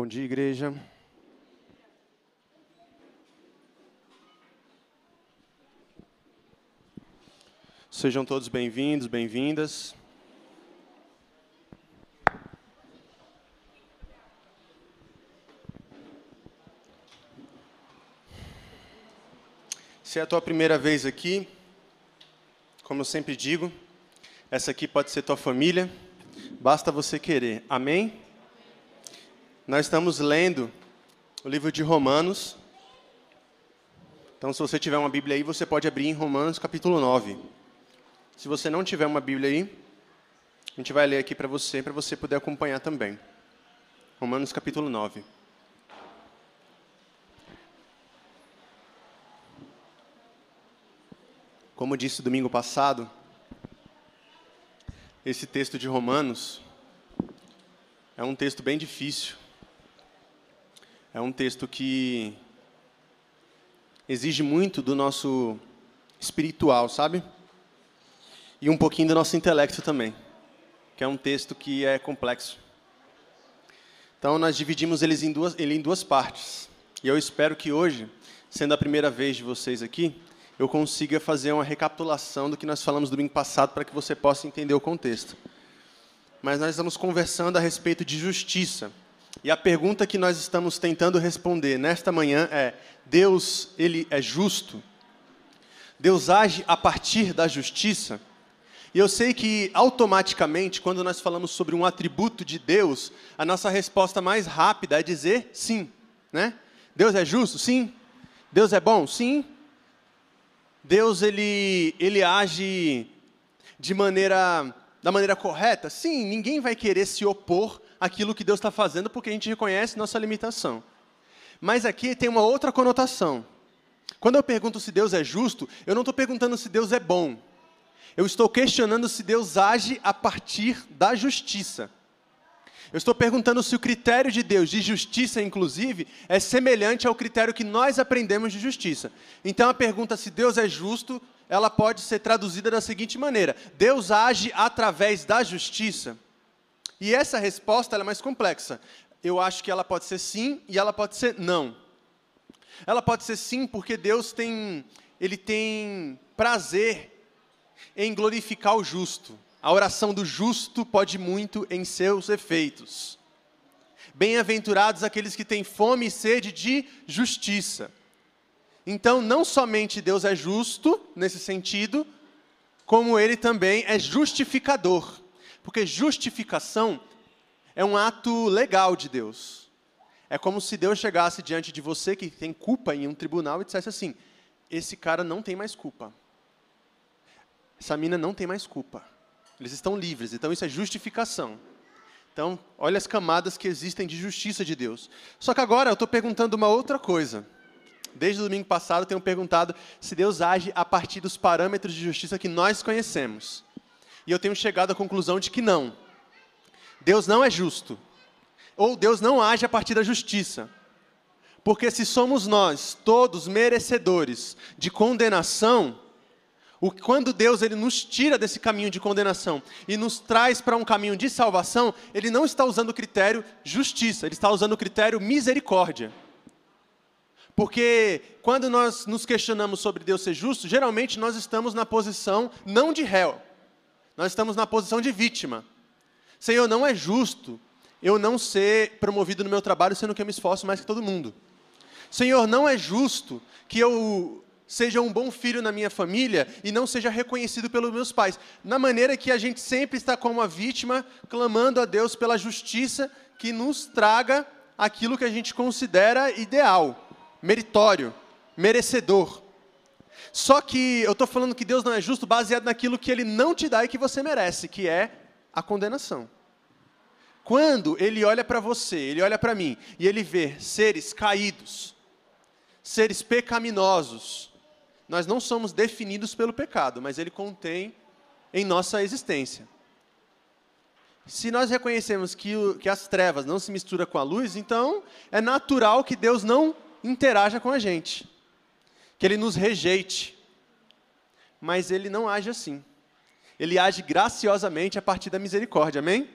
Bom dia, igreja. Sejam todos bem-vindos, bem-vindas. Se é a tua primeira vez aqui, como eu sempre digo, essa aqui pode ser tua família, basta você querer. Amém? Nós estamos lendo o livro de Romanos. Então, se você tiver uma Bíblia aí, você pode abrir em Romanos capítulo 9. Se você não tiver uma Bíblia aí, a gente vai ler aqui para você, para você poder acompanhar também. Romanos capítulo 9. Como disse domingo passado, esse texto de Romanos é um texto bem difícil. É um texto que exige muito do nosso espiritual, sabe? E um pouquinho do nosso intelecto também, que é um texto que é complexo. Então, nós dividimos em duas, ele em duas partes. E eu espero que hoje, sendo a primeira vez de vocês aqui, eu consiga fazer uma recapitulação do que nós falamos domingo passado para que você possa entender o contexto. Mas nós estamos conversando a respeito de justiça. E a pergunta que nós estamos tentando responder nesta manhã é: Deus, ele é justo? Deus age a partir da justiça? E eu sei que automaticamente, quando nós falamos sobre um atributo de Deus, a nossa resposta mais rápida é dizer sim, né? Deus é justo? Sim. Deus é bom? Sim. Deus ele, ele age de maneira da maneira correta? Sim, ninguém vai querer se opor àquilo que Deus está fazendo porque a gente reconhece nossa limitação. Mas aqui tem uma outra conotação. Quando eu pergunto se Deus é justo, eu não estou perguntando se Deus é bom. Eu estou questionando se Deus age a partir da justiça. Eu estou perguntando se o critério de Deus, de justiça inclusive, é semelhante ao critério que nós aprendemos de justiça. Então a pergunta se Deus é justo, ela pode ser traduzida da seguinte maneira: Deus age através da justiça? E essa resposta é mais complexa. Eu acho que ela pode ser sim e ela pode ser não. Ela pode ser sim porque Deus tem ele tem prazer em glorificar o justo. A oração do justo pode muito em seus efeitos. Bem-aventurados aqueles que têm fome e sede de justiça. Então, não somente Deus é justo nesse sentido, como ele também é justificador. Porque justificação é um ato legal de Deus. É como se Deus chegasse diante de você que tem culpa em um tribunal e dissesse assim: esse cara não tem mais culpa. Essa mina não tem mais culpa. Eles estão livres. Então isso é justificação. Então, olha as camadas que existem de justiça de Deus. Só que agora eu estou perguntando uma outra coisa. Desde o domingo passado eu tenho perguntado se Deus age a partir dos parâmetros de justiça que nós conhecemos. E eu tenho chegado à conclusão de que não. Deus não é justo. Ou Deus não age a partir da justiça. Porque se somos nós todos merecedores de condenação, o, quando Deus ele nos tira desse caminho de condenação e nos traz para um caminho de salvação, Ele não está usando o critério justiça, Ele está usando o critério misericórdia. Porque quando nós nos questionamos sobre Deus ser justo, geralmente nós estamos na posição não de réu, nós estamos na posição de vítima. Senhor, não é justo eu não ser promovido no meu trabalho sendo que eu me esforço mais que todo mundo. Senhor, não é justo que eu seja um bom filho na minha família e não seja reconhecido pelos meus pais. Na maneira que a gente sempre está como a vítima, clamando a Deus pela justiça que nos traga aquilo que a gente considera ideal, meritório, merecedor. Só que eu estou falando que Deus não é justo baseado naquilo que Ele não te dá e que você merece, que é a condenação. Quando Ele olha para você, Ele olha para mim, e Ele vê seres caídos, seres pecaminosos, nós não somos definidos pelo pecado, mas ele contém em nossa existência. Se nós reconhecemos que, o, que as trevas não se misturam com a luz, então é natural que Deus não interaja com a gente, que Ele nos rejeite. Mas Ele não age assim. Ele age graciosamente a partir da misericórdia, amém?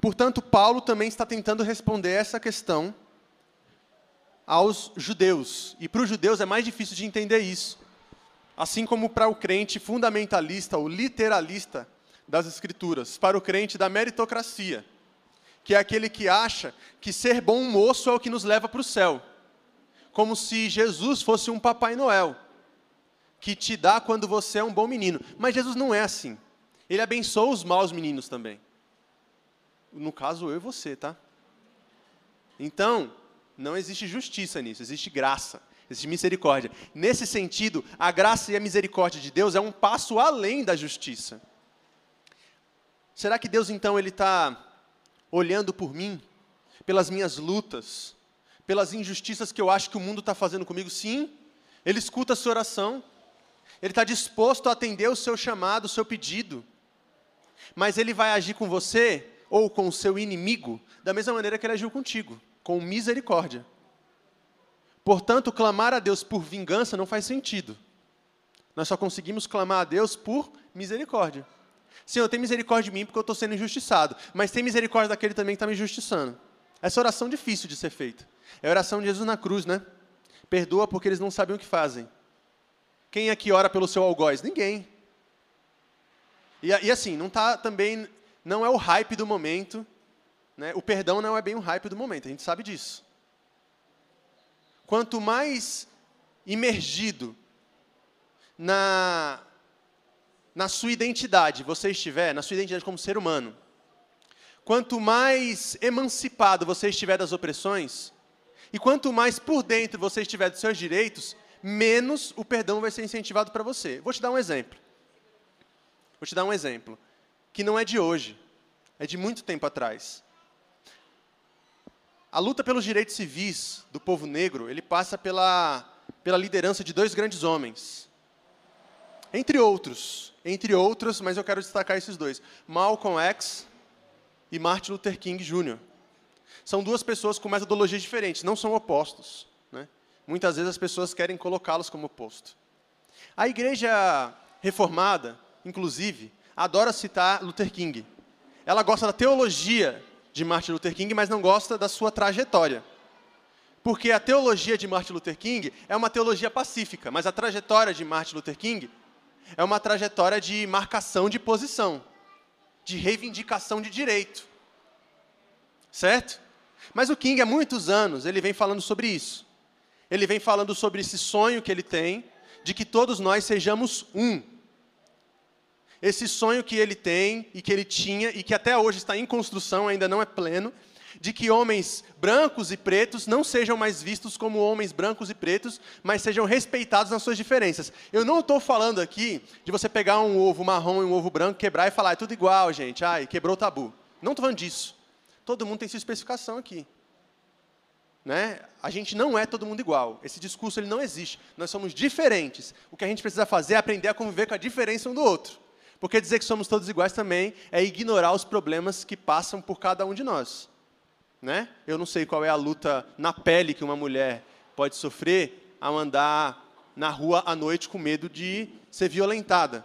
Portanto, Paulo também está tentando responder essa questão aos judeus. E para os judeus é mais difícil de entender isso. Assim como para o crente fundamentalista ou literalista das Escrituras, para o crente da meritocracia, que é aquele que acha que ser bom moço é o que nos leva para o céu. Como se Jesus fosse um Papai Noel, que te dá quando você é um bom menino. Mas Jesus não é assim. Ele abençoa os maus meninos também. No caso, eu e você, tá? Então, não existe justiça nisso, existe graça, existe misericórdia. Nesse sentido, a graça e a misericórdia de Deus é um passo além da justiça. Será que Deus então ele está olhando por mim, pelas minhas lutas, pelas injustiças que eu acho que o mundo está fazendo comigo? Sim, Ele escuta a sua oração, Ele está disposto a atender o seu chamado, o seu pedido. Mas Ele vai agir com você ou com o seu inimigo da mesma maneira que Ele agiu contigo com misericórdia. Portanto, clamar a Deus por vingança não faz sentido. Nós só conseguimos clamar a Deus por misericórdia. Senhor, tem misericórdia de mim porque eu estou sendo injustiçado, mas tem misericórdia daquele também que está me injustiçando. Essa oração é difícil de ser feita. É a oração de Jesus na cruz, né? Perdoa porque eles não sabem o que fazem. Quem aqui ora pelo seu algoz? Ninguém. E, e assim, não tá também, não é o hype do momento né, o perdão não é bem o hype do momento, a gente sabe disso. Quanto mais imergido na, na sua identidade você estiver, na sua identidade como ser humano, quanto mais emancipado você estiver das opressões, e quanto mais por dentro você estiver dos seus direitos, menos o perdão vai ser incentivado para você. Vou te dar um exemplo. Vou te dar um exemplo, que não é de hoje, é de muito tempo atrás. A luta pelos direitos civis do povo negro, ele passa pela, pela liderança de dois grandes homens. Entre outros, entre outros, mas eu quero destacar esses dois. Malcolm X e Martin Luther King Jr. São duas pessoas com metodologias diferentes, não são opostos. Né? Muitas vezes as pessoas querem colocá-los como oposto. A igreja reformada, inclusive, adora citar Luther King. Ela gosta da teologia de Martin Luther King, mas não gosta da sua trajetória. Porque a teologia de Martin Luther King é uma teologia pacífica, mas a trajetória de Martin Luther King é uma trajetória de marcação de posição, de reivindicação de direito. Certo? Mas o King, há muitos anos, ele vem falando sobre isso. Ele vem falando sobre esse sonho que ele tem de que todos nós sejamos um esse sonho que ele tem e que ele tinha e que até hoje está em construção, ainda não é pleno, de que homens brancos e pretos não sejam mais vistos como homens brancos e pretos, mas sejam respeitados nas suas diferenças. Eu não estou falando aqui de você pegar um ovo marrom e um ovo branco, quebrar e falar, é tudo igual, gente, ai, quebrou o tabu. Não estou falando disso. Todo mundo tem sua especificação aqui. Né? A gente não é todo mundo igual. Esse discurso ele não existe. Nós somos diferentes. O que a gente precisa fazer é aprender a conviver com a diferença um do outro. Porque dizer que somos todos iguais também é ignorar os problemas que passam por cada um de nós. Né? Eu não sei qual é a luta na pele que uma mulher pode sofrer ao andar na rua à noite com medo de ser violentada.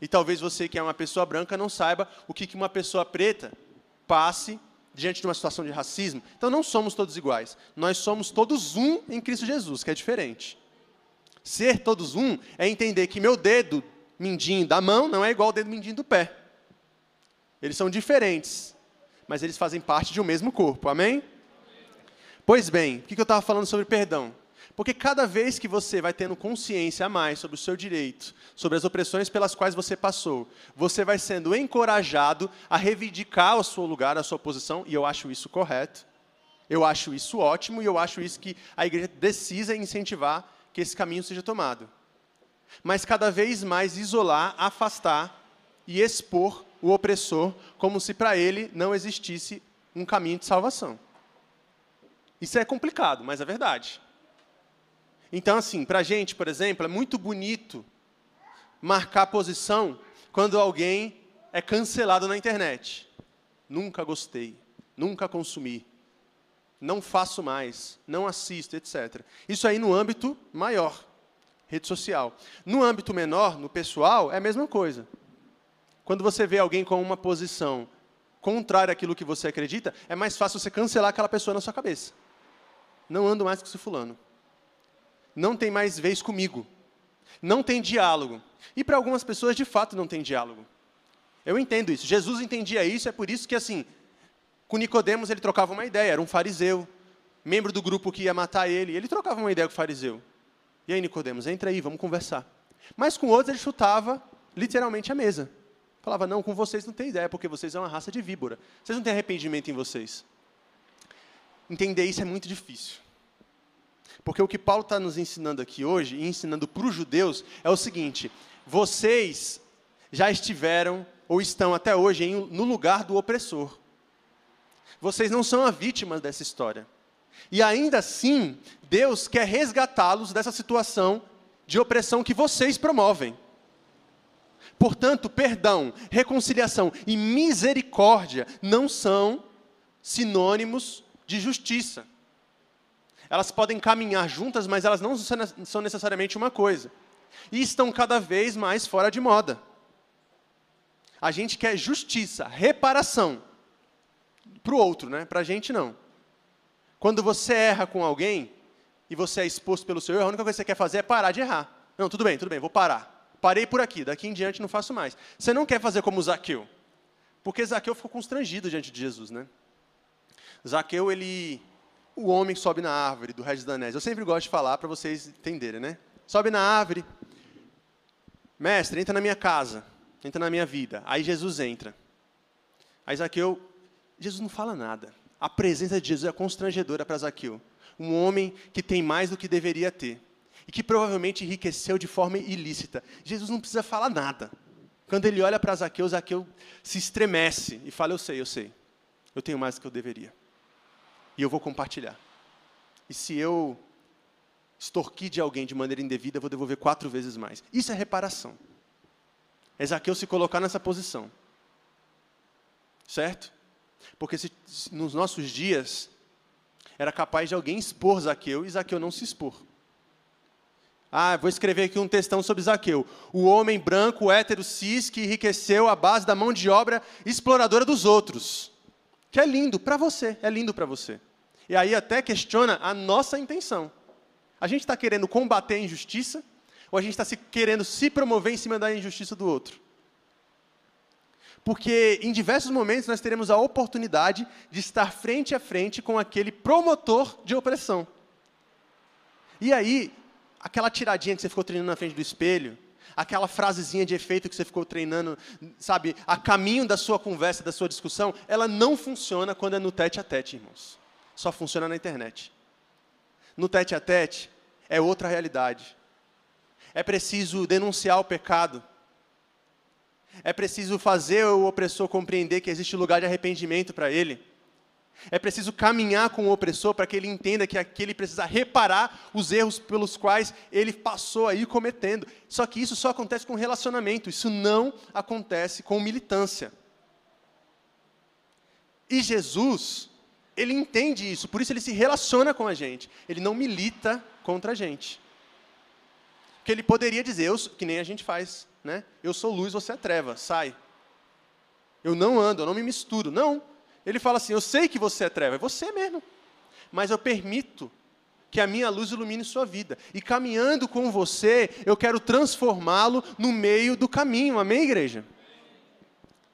E talvez você, que é uma pessoa branca, não saiba o que uma pessoa preta passe diante de uma situação de racismo. Então não somos todos iguais. Nós somos todos um em Cristo Jesus, que é diferente. Ser todos um é entender que meu dedo mindinho da mão não é igual ao dedo mindinho do pé. Eles são diferentes, mas eles fazem parte de um mesmo corpo. Amém? Pois bem, o que eu estava falando sobre perdão? Porque cada vez que você vai tendo consciência a mais sobre o seu direito, sobre as opressões pelas quais você passou, você vai sendo encorajado a reivindicar o seu lugar, a sua posição, e eu acho isso correto. Eu acho isso ótimo e eu acho isso que a igreja precisa incentivar que esse caminho seja tomado mas cada vez mais isolar, afastar e expor o opressor, como se para ele não existisse um caminho de salvação. Isso é complicado, mas é verdade. Então, assim, para a gente, por exemplo, é muito bonito marcar posição quando alguém é cancelado na internet. Nunca gostei, nunca consumi, não faço mais, não assisto, etc. Isso aí no âmbito maior rede social. No âmbito menor, no pessoal, é a mesma coisa. Quando você vê alguém com uma posição contrária àquilo que você acredita, é mais fácil você cancelar aquela pessoa na sua cabeça. Não ando mais com esse fulano. Não tem mais vez comigo. Não tem diálogo. E para algumas pessoas, de fato, não tem diálogo. Eu entendo isso. Jesus entendia isso, é por isso que, assim, com Nicodemos ele trocava uma ideia. Era um fariseu, membro do grupo que ia matar ele. Ele trocava uma ideia com o fariseu. E aí, Nicodemos, entra aí, vamos conversar. Mas com outros ele chutava literalmente a mesa. Falava, não, com vocês não tem ideia, porque vocês são uma raça de víbora. Vocês não têm arrependimento em vocês. Entender isso é muito difícil. Porque o que Paulo está nos ensinando aqui hoje, e ensinando para os judeus, é o seguinte: vocês já estiveram ou estão até hoje em, no lugar do opressor. Vocês não são a vítima dessa história. E ainda assim, Deus quer resgatá-los dessa situação de opressão que vocês promovem. Portanto, perdão, reconciliação e misericórdia não são sinônimos de justiça. Elas podem caminhar juntas, mas elas não são necessariamente uma coisa. E estão cada vez mais fora de moda. A gente quer justiça, reparação. Para o outro, né? Para a gente não. Quando você erra com alguém e você é exposto pelo seu erro, a única coisa que você quer fazer é parar de errar. Não, tudo bem, tudo bem, vou parar parei por aqui, daqui em diante não faço mais. Você não quer fazer como Zaqueu, porque Zaqueu ficou constrangido diante de Jesus, né? Zaqueu, ele, o homem sobe na árvore do Regis Danés. Eu sempre gosto de falar para vocês entenderem, né? Sobe na árvore, mestre, entra na minha casa, entra na minha vida. Aí Jesus entra. Aí Zaqueu, Jesus não fala nada. A presença de Jesus é constrangedora para Zaqueu. Um homem que tem mais do que deveria ter e que provavelmente enriqueceu de forma ilícita. Jesus não precisa falar nada. Quando ele olha para Zaqueu, Zaqueu se estremece e fala: Eu sei, eu sei, eu tenho mais do que eu deveria. E eu vou compartilhar. E se eu extorquir de alguém de maneira indevida, eu vou devolver quatro vezes mais. Isso é reparação. É Zaqueu se colocar nessa posição. Certo? Porque se, nos nossos dias era capaz de alguém expor Zaqueu e Zaqueu não se expor. Ah, vou escrever aqui um textão sobre Zaqueu. O homem branco, hétero, cis, que enriqueceu à base da mão de obra exploradora dos outros. Que é lindo para você, é lindo para você. E aí até questiona a nossa intenção. A gente está querendo combater a injustiça ou a gente está querendo se promover em cima da injustiça do outro? Porque em diversos momentos nós teremos a oportunidade de estar frente a frente com aquele promotor de opressão. E aí, aquela tiradinha que você ficou treinando na frente do espelho, aquela frasezinha de efeito que você ficou treinando, sabe, a caminho da sua conversa, da sua discussão, ela não funciona quando é no tete a tete, irmãos. Só funciona na internet. No tete a tete é outra realidade. É preciso denunciar o pecado. É preciso fazer o opressor compreender que existe lugar de arrependimento para ele. É preciso caminhar com o opressor para que ele entenda que aquele precisa reparar os erros pelos quais ele passou aí cometendo. Só que isso só acontece com relacionamento, isso não acontece com militância. E Jesus, ele entende isso, por isso ele se relaciona com a gente. Ele não milita contra a gente. Porque ele poderia dizer, eu, que nem a gente faz, né? Eu sou luz, você é treva, sai. Eu não ando, eu não me misturo. Não, ele fala assim: Eu sei que você é treva, é você mesmo. Mas eu permito que a minha luz ilumine sua vida. E caminhando com você, eu quero transformá-lo no meio do caminho. Amém, igreja?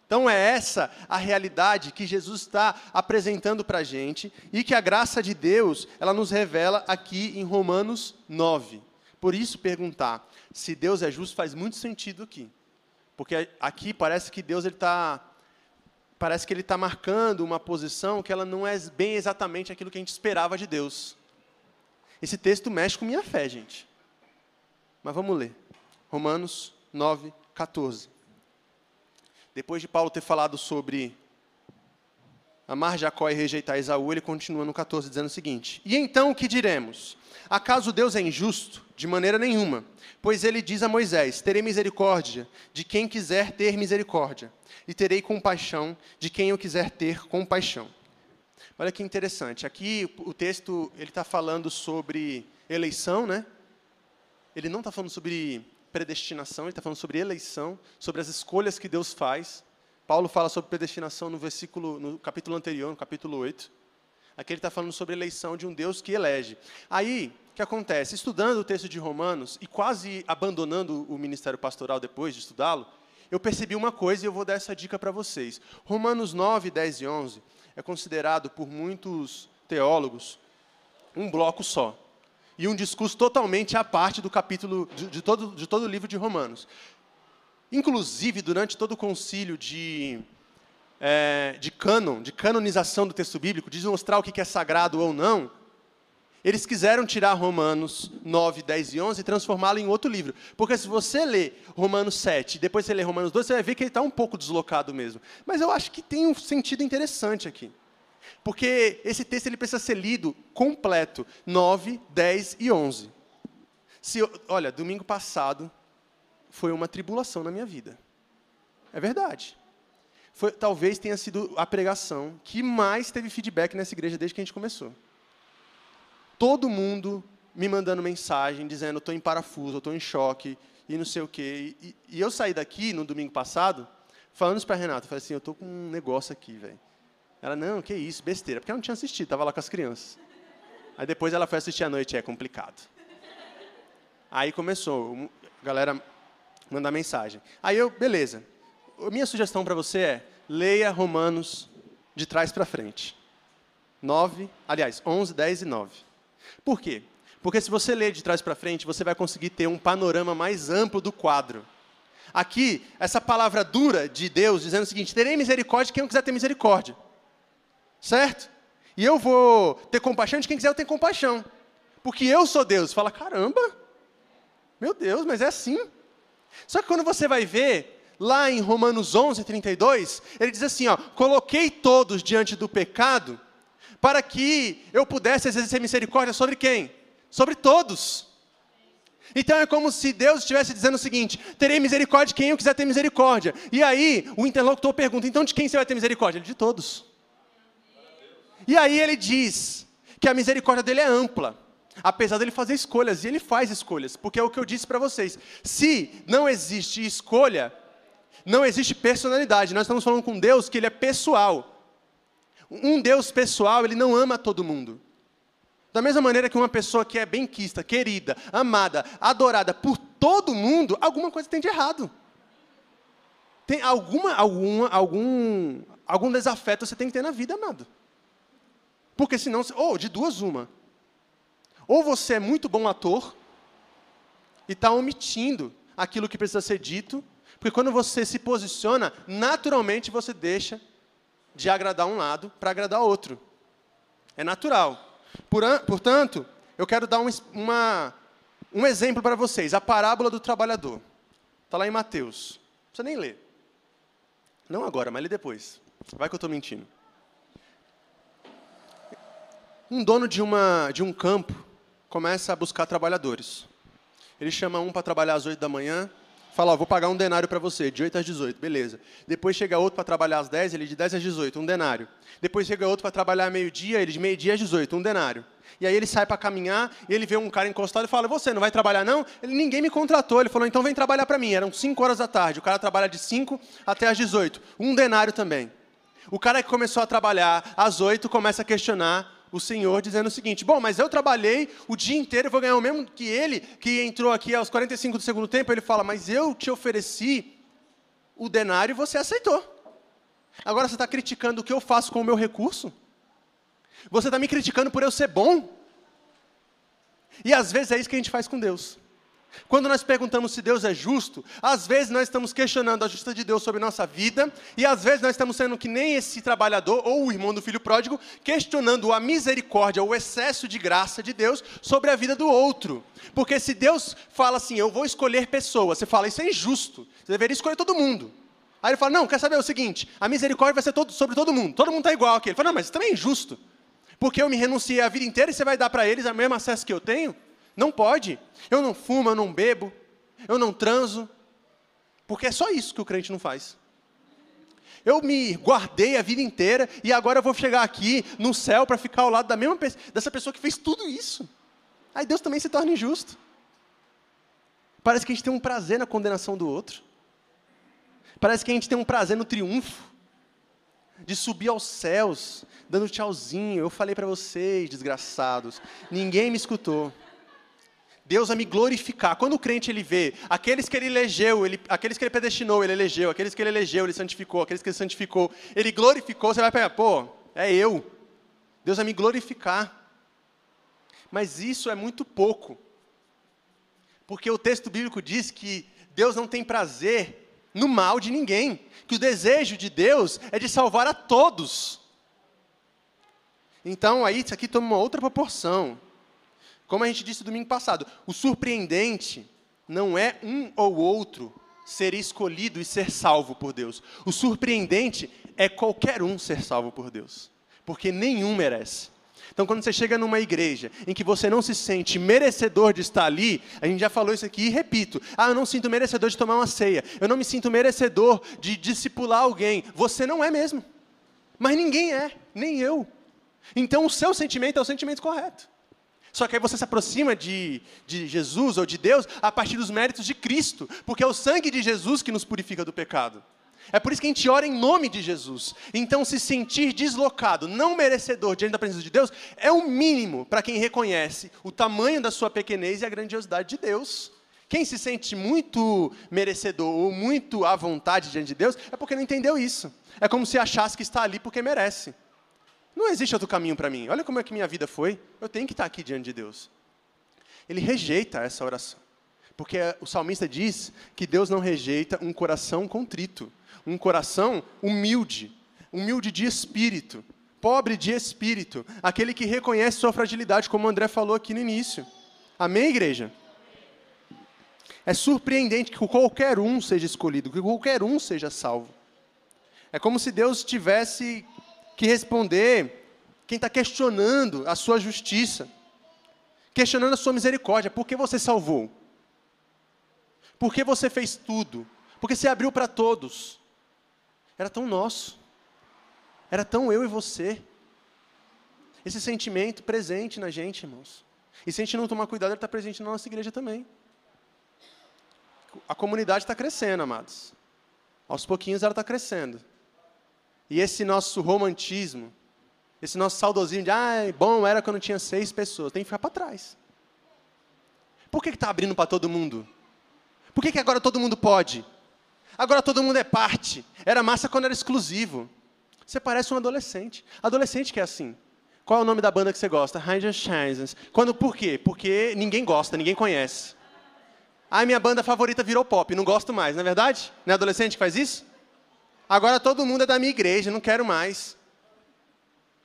Então é essa a realidade que Jesus está apresentando para a gente e que a graça de Deus ela nos revela aqui em Romanos 9. Por isso perguntar se Deus é justo faz muito sentido aqui, porque aqui parece que Deus está parece que ele está marcando uma posição que ela não é bem exatamente aquilo que a gente esperava de Deus. Esse texto mexe com minha fé, gente. Mas vamos ler. Romanos 9, 14. Depois de Paulo ter falado sobre amar Jacó e rejeitar Esaú, ele continua no 14, dizendo o seguinte: E então o que diremos? Acaso Deus é injusto? De maneira nenhuma. Pois ele diz a Moisés: Terei misericórdia de quem quiser ter misericórdia, e terei compaixão de quem eu quiser ter compaixão. Olha que interessante. Aqui o texto ele está falando sobre eleição, né? Ele não está falando sobre predestinação, ele está falando sobre eleição, sobre as escolhas que Deus faz. Paulo fala sobre predestinação no versículo, no capítulo anterior, no capítulo 8. Aqui ele está falando sobre a eleição de um Deus que elege. Aí, o que acontece? Estudando o texto de Romanos e quase abandonando o ministério pastoral depois de estudá-lo, eu percebi uma coisa e eu vou dar essa dica para vocês. Romanos 9, 10 e 11 é considerado por muitos teólogos um bloco só. E um discurso totalmente à parte do capítulo, de, de, todo, de todo o livro de Romanos. Inclusive, durante todo o concílio de, é, de cânon, de canonização do texto bíblico, de mostrar o que é sagrado ou não, eles quiseram tirar Romanos 9, 10 e 11 e transformá-lo em outro livro. Porque se você lê Romanos 7 depois você lê Romanos 12, você vai ver que ele está um pouco deslocado mesmo. Mas eu acho que tem um sentido interessante aqui. Porque esse texto ele precisa ser lido completo, 9, 10 e 11. Se olha, domingo passado foi uma tribulação na minha vida. É verdade. Foi, talvez tenha sido a pregação que mais teve feedback nessa igreja desde que a gente começou. Todo mundo me mandando mensagem, dizendo, estou em parafuso, estou em choque, e não sei o quê. E, e, eu saí daqui, no domingo passado, falando isso para a Renata, falei assim, eu estou com um negócio aqui, velho. Ela, não, que isso, besteira. Porque ela não tinha assistido, estava lá com as crianças. Aí depois ela foi assistir à noite, é complicado. Aí começou, galera mandar mensagem. Aí eu, beleza. A minha sugestão para você é, leia Romanos de trás para frente. 9, aliás, 11, 10 e 9. Por quê? Porque se você ler de trás para frente, você vai conseguir ter um panorama mais amplo do quadro. Aqui, essa palavra dura de Deus dizendo o seguinte: terei misericórdia de quem não quiser ter misericórdia. Certo? E eu vou ter compaixão de quem quiser eu ter compaixão. Porque eu sou Deus. Fala, caramba, meu Deus, mas é assim. Só que quando você vai ver, lá em Romanos 11, 32, ele diz assim: ó, coloquei todos diante do pecado, para que eu pudesse exercer misericórdia sobre quem? Sobre todos. Então é como se Deus estivesse dizendo o seguinte: terei misericórdia de quem eu quiser ter misericórdia. E aí o interlocutor pergunta: então de quem você vai ter misericórdia? Ele, de todos. E aí ele diz que a misericórdia dele é ampla, apesar dele fazer escolhas, e ele faz escolhas, porque é o que eu disse para vocês. Se não existe escolha, não existe personalidade. Nós estamos falando com Deus que ele é pessoal. Um Deus pessoal, ele não ama todo mundo. Da mesma maneira que uma pessoa que é benquista, querida, amada, adorada por todo mundo, alguma coisa tem de errado. Tem alguma, alguma, algum, algum desafeto você tem que ter na vida, amado. Porque senão, ou oh, de duas uma. Ou você é muito bom ator e está omitindo aquilo que precisa ser dito, porque quando você se posiciona, naturalmente você deixa de agradar um lado para agradar outro. É natural. Por, portanto, eu quero dar um, uma, um exemplo para vocês. A parábola do trabalhador. Está lá em Mateus. Não precisa nem ler. Não agora, mas lê depois. Vai que eu estou mentindo. Um dono de, uma, de um campo começa a buscar trabalhadores. Ele chama um para trabalhar às 8 da manhã, fala, vou pagar um denário para você, de 8 às 18, beleza. Depois chega outro para trabalhar às 10, ele de 10 às 18, um denário. Depois chega outro para trabalhar meio-dia, ele de meio-dia às 18, um denário. E aí ele sai para caminhar, e ele vê um cara encostado e fala, você não vai trabalhar não? Ele, ninguém me contratou, ele falou, então vem trabalhar para mim. Eram 5 horas da tarde, o cara trabalha de 5 até às 18, um denário também. O cara que começou a trabalhar às 8 começa a questionar o Senhor dizendo o seguinte: Bom, mas eu trabalhei o dia inteiro, e vou ganhar o mesmo que ele, que entrou aqui aos 45 do segundo tempo. Ele fala: Mas eu te ofereci o denário e você aceitou. Agora você está criticando o que eu faço com o meu recurso? Você está me criticando por eu ser bom? E às vezes é isso que a gente faz com Deus. Quando nós perguntamos se Deus é justo, às vezes nós estamos questionando a justiça de Deus sobre nossa vida, e às vezes nós estamos sendo que nem esse trabalhador ou o irmão do filho pródigo, questionando a misericórdia, o excesso de graça de Deus sobre a vida do outro. Porque se Deus fala assim, eu vou escolher pessoas, você fala, isso é injusto, você deveria escolher todo mundo. Aí ele fala, não, quer saber o seguinte, a misericórdia vai ser todo, sobre todo mundo, todo mundo está igual aqui. Ele fala, não, mas isso também é injusto. Porque eu me renunciei a vida inteira e você vai dar para eles o mesmo acesso que eu tenho? Não pode. Eu não fumo, eu não bebo, eu não transo. Porque é só isso que o crente não faz. Eu me guardei a vida inteira e agora eu vou chegar aqui no céu para ficar ao lado da mesma dessa pessoa que fez tudo isso. Aí Deus também se torna injusto. Parece que a gente tem um prazer na condenação do outro. Parece que a gente tem um prazer no triunfo, de subir aos céus, dando tchauzinho. Eu falei para vocês, desgraçados, ninguém me escutou. Deus a me glorificar. Quando o crente ele vê aqueles que ele elegeu, ele, aqueles que ele predestinou, ele elegeu, aqueles que ele elegeu, ele santificou, aqueles que ele santificou, ele glorificou, você vai pegar, pô, é eu. Deus a me glorificar. Mas isso é muito pouco. Porque o texto bíblico diz que Deus não tem prazer no mal de ninguém, que o desejo de Deus é de salvar a todos. Então, aí isso aqui toma uma outra proporção. Como a gente disse domingo passado, o surpreendente não é um ou outro ser escolhido e ser salvo por Deus. O surpreendente é qualquer um ser salvo por Deus, porque nenhum merece. Então, quando você chega numa igreja em que você não se sente merecedor de estar ali, a gente já falou isso aqui e repito: ah, eu não sinto merecedor de tomar uma ceia, eu não me sinto merecedor de discipular alguém. Você não é mesmo. Mas ninguém é, nem eu. Então, o seu sentimento é o sentimento correto. Só que aí você se aproxima de, de Jesus ou de Deus a partir dos méritos de Cristo, porque é o sangue de Jesus que nos purifica do pecado. É por isso que a gente ora em nome de Jesus. Então, se sentir deslocado, não merecedor diante da presença de Deus, é o mínimo para quem reconhece o tamanho da sua pequenez e a grandiosidade de Deus. Quem se sente muito merecedor ou muito à vontade diante de Deus, é porque não entendeu isso. É como se achasse que está ali porque merece. Não existe outro caminho para mim. Olha como é que minha vida foi. Eu tenho que estar aqui diante de Deus. Ele rejeita essa oração. Porque o salmista diz que Deus não rejeita um coração contrito um coração humilde, humilde de espírito, pobre de espírito, aquele que reconhece sua fragilidade, como o André falou aqui no início. Amém, igreja? É surpreendente que qualquer um seja escolhido, que qualquer um seja salvo. É como se Deus tivesse que responder quem está questionando a sua justiça, questionando a sua misericórdia. Por que você salvou? Por que você fez tudo? Porque você abriu para todos. Era tão nosso. Era tão eu e você. Esse sentimento presente na gente, irmãos. E se a gente não tomar cuidado, ele está presente na nossa igreja também. A comunidade está crescendo, amados. Aos pouquinhos ela está crescendo. E esse nosso romantismo, esse nosso saudosismo de, ah, bom era quando tinha seis pessoas, tem que ficar para trás. Por que está abrindo para todo mundo? Por que, que agora todo mundo pode? Agora todo mundo é parte. Era massa quando era exclusivo. Você parece um adolescente. Adolescente que é assim. Qual é o nome da banda que você gosta? Ranger Shines. Quando, por quê? Porque ninguém gosta, ninguém conhece. Ah, minha banda favorita virou pop, não gosto mais, não é verdade? Não é adolescente que faz isso? Agora todo mundo é da minha igreja, não quero mais.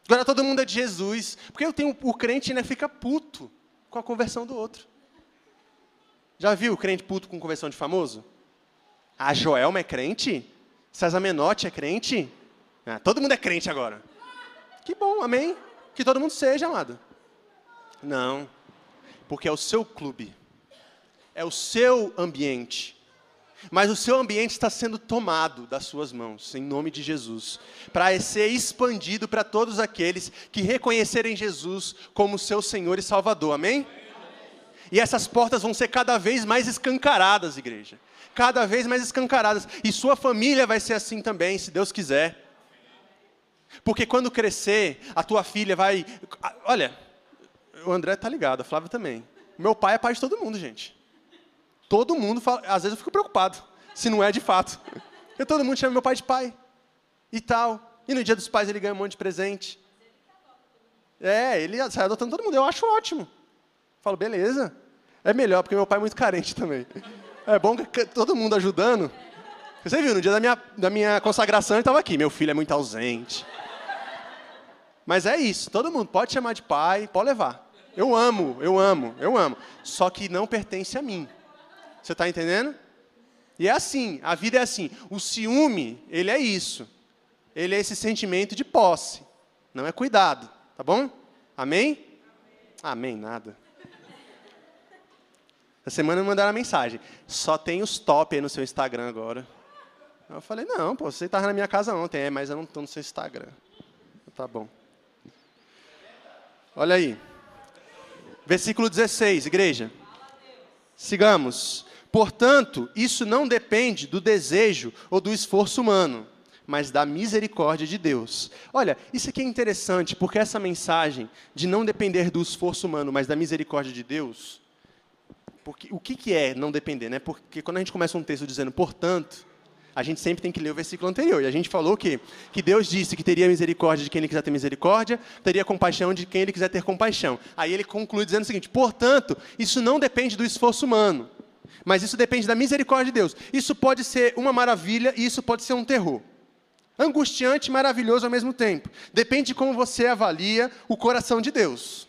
Agora todo mundo é de Jesus. Porque eu tenho o crente né, fica puto com a conversão do outro. Já viu o crente puto com conversão de famoso? A Joelma é crente? César Menotti é crente? Ah, todo mundo é crente agora. Que bom, amém? Que todo mundo seja, amado. Não, porque é o seu clube, é o seu ambiente. Mas o seu ambiente está sendo tomado das suas mãos, em nome de Jesus, para ser expandido para todos aqueles que reconhecerem Jesus como seu Senhor e Salvador, amém? E essas portas vão ser cada vez mais escancaradas, igreja cada vez mais escancaradas. E sua família vai ser assim também, se Deus quiser. Porque quando crescer, a tua filha vai. Olha, o André tá ligado, a Flávia também. Meu pai é pai de todo mundo, gente. Todo mundo fala. Às vezes eu fico preocupado, se não é de fato. Porque todo mundo chama meu pai de pai. E tal. E no dia dos pais ele ganha um monte de presente. É, ele sai adotando todo mundo. Eu acho ótimo. Falo, beleza. É melhor, porque meu pai é muito carente também. É bom que todo mundo ajudando. Você viu, no dia da minha, da minha consagração ele estava aqui. Meu filho é muito ausente. Mas é isso, todo mundo pode chamar de pai, pode levar. Eu amo, eu amo, eu amo. Só que não pertence a mim. Você está entendendo? E é assim, a vida é assim. O ciúme, ele é isso. Ele é esse sentimento de posse. Não é cuidado, tá bom? Amém? Amém, nada. Essa semana me mandaram uma mensagem. Só tem os top aí no seu Instagram agora. Eu falei, não, pô, você estava na minha casa ontem, é, mas eu não estou no seu Instagram. Tá bom. Olha aí. Versículo 16, igreja. Sigamos. Portanto, isso não depende do desejo ou do esforço humano, mas da misericórdia de Deus. Olha, isso aqui é interessante, porque essa mensagem de não depender do esforço humano, mas da misericórdia de Deus, porque, o que, que é não depender? Né? Porque quando a gente começa um texto dizendo, portanto, a gente sempre tem que ler o versículo anterior. E a gente falou que, que Deus disse que teria misericórdia de quem Ele quiser ter misericórdia, teria compaixão de quem Ele quiser ter compaixão. Aí ele conclui dizendo o seguinte: portanto, isso não depende do esforço humano, mas isso depende da misericórdia de Deus. Isso pode ser uma maravilha e isso pode ser um terror. Angustiante e maravilhoso ao mesmo tempo. Depende de como você avalia o coração de Deus.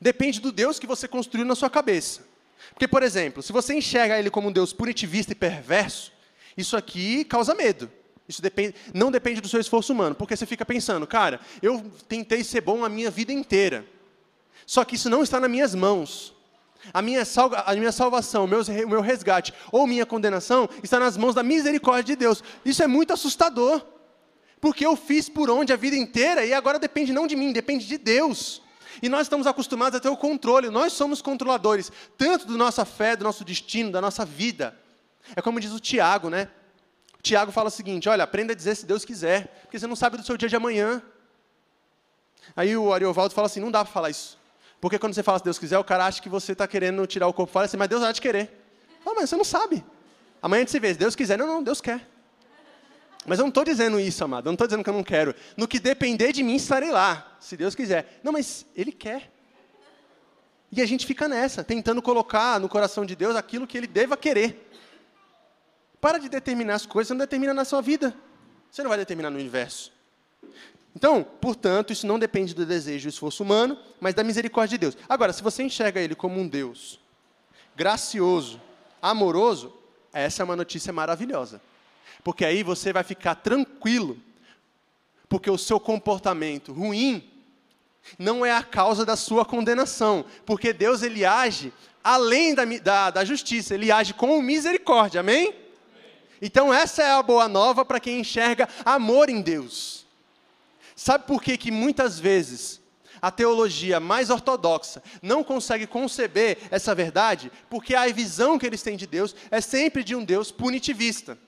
Depende do Deus que você construiu na sua cabeça. Porque, por exemplo, se você enxerga ele como um Deus punitivista e perverso, isso aqui causa medo. Isso depende, não depende do seu esforço humano, porque você fica pensando, cara, eu tentei ser bom a minha vida inteira, só que isso não está nas minhas mãos. A minha, a minha salvação, o meu, o meu resgate ou minha condenação está nas mãos da misericórdia de Deus. Isso é muito assustador, porque eu fiz por onde a vida inteira e agora depende não de mim, depende de Deus. E nós estamos acostumados a ter o controle, nós somos controladores, tanto da nossa fé, do nosso destino, da nossa vida. É como diz o Tiago, né? O Tiago fala o seguinte: olha, aprenda a dizer se Deus quiser, porque você não sabe do seu dia de amanhã. Aí o Ariovaldo fala assim: não dá para falar isso. Porque quando você fala se Deus quiser, o cara acha que você está querendo tirar o corpo fora, assim, mas Deus vai te querer. Fala, mas você não sabe. Amanhã a gente se vê, se Deus quiser. Não, não, Deus quer. Mas eu não estou dizendo isso, amado. Eu não estou dizendo que eu não quero. No que depender de mim, estarei lá, se Deus quiser. Não, mas Ele quer. E a gente fica nessa, tentando colocar no coração de Deus aquilo que Ele deva querer. Para de determinar as coisas, você não determina na sua vida. Você não vai determinar no universo. Então, portanto, isso não depende do desejo e esforço humano, mas da misericórdia de Deus. Agora, se você enxerga Ele como um Deus gracioso, amoroso, essa é uma notícia maravilhosa. Porque aí você vai ficar tranquilo, porque o seu comportamento ruim não é a causa da sua condenação, porque Deus ele age além da, da, da justiça, ele age com misericórdia, amém? Então, essa é a boa nova para quem enxerga amor em Deus. Sabe por que, que muitas vezes a teologia mais ortodoxa não consegue conceber essa verdade? Porque a visão que eles têm de Deus é sempre de um Deus punitivista.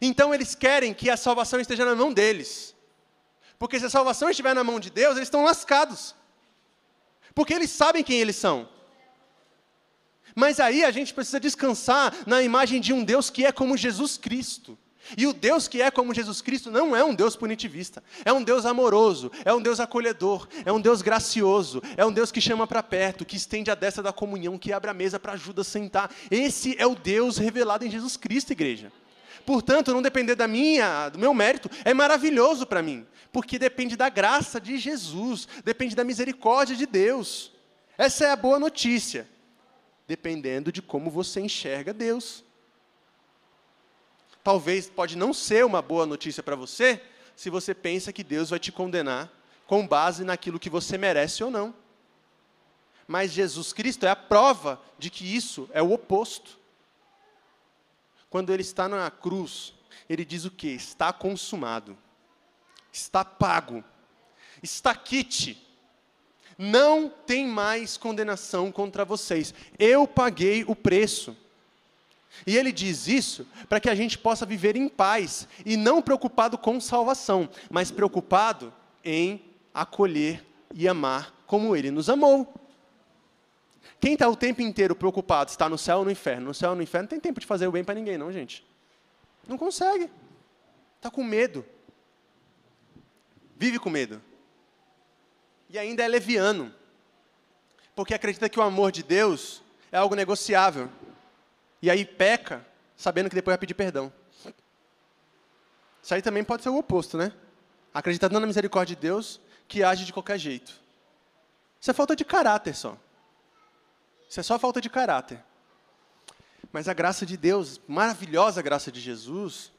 Então, eles querem que a salvação esteja na mão deles. Porque se a salvação estiver na mão de Deus, eles estão lascados. Porque eles sabem quem eles são. Mas aí a gente precisa descansar na imagem de um Deus que é como Jesus Cristo. E o Deus que é como Jesus Cristo não é um Deus punitivista, é um Deus amoroso, é um Deus acolhedor, é um Deus gracioso, é um Deus que chama para perto, que estende a destra da comunhão, que abre a mesa para Judas sentar. Esse é o Deus revelado em Jesus Cristo, igreja. Portanto, não depender da minha, do meu mérito, é maravilhoso para mim, porque depende da graça de Jesus, depende da misericórdia de Deus. Essa é a boa notícia dependendo de como você enxerga Deus. Talvez pode não ser uma boa notícia para você se você pensa que Deus vai te condenar com base naquilo que você merece ou não. Mas Jesus Cristo é a prova de que isso é o oposto. Quando ele está na cruz, ele diz o que? Está consumado. Está pago. Está quite não tem mais condenação contra vocês. Eu paguei o preço. E ele diz isso para que a gente possa viver em paz e não preocupado com salvação, mas preocupado em acolher e amar como ele nos amou. Quem está o tempo inteiro preocupado está no céu ou no inferno? No céu ou no inferno não tem tempo de fazer o bem para ninguém, não, gente. Não consegue. Está com medo. Vive com medo e ainda é leviano, porque acredita que o amor de Deus é algo negociável, e aí peca, sabendo que depois vai pedir perdão. Isso aí também pode ser o oposto, né? Acreditando na misericórdia de Deus, que age de qualquer jeito. Isso é falta de caráter só. Isso é só falta de caráter. Mas a graça de Deus, maravilhosa graça de Jesus,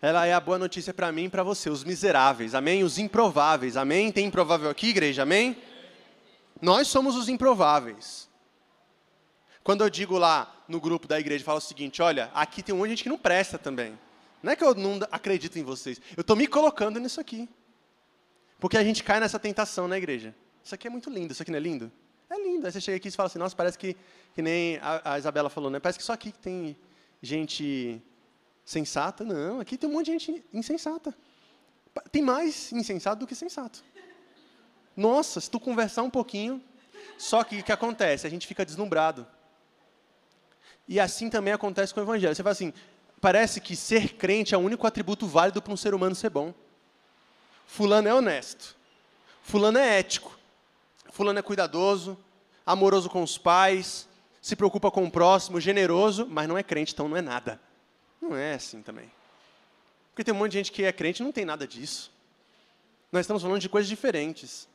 ela é a boa notícia para mim e para você, os miseráveis, amém? Os improváveis, amém? Tem improvável aqui, igreja, amém? Nós somos os improváveis. Quando eu digo lá no grupo da igreja, falo o seguinte: olha, aqui tem um monte de gente que não presta também. Não é que eu não acredito em vocês, eu estou me colocando nisso aqui. Porque a gente cai nessa tentação na igreja. Isso aqui é muito lindo, isso aqui não é lindo? É lindo. Aí você chega aqui e fala assim, nossa, parece que, que nem a, a Isabela falou, né? Parece que só aqui que tem gente sensata. Não, aqui tem um monte de gente insensata. Tem mais insensato do que sensato. Nossa, se tu conversar um pouquinho, só que o que acontece? A gente fica deslumbrado. E assim também acontece com o evangelho. Você fala assim, parece que ser crente é o único atributo válido para um ser humano ser bom. Fulano é honesto. Fulano é ético. Fulano é cuidadoso, amoroso com os pais, se preocupa com o próximo, generoso, mas não é crente, então não é nada. Não é assim também. Porque tem um monte de gente que é crente e não tem nada disso. Nós estamos falando de coisas diferentes.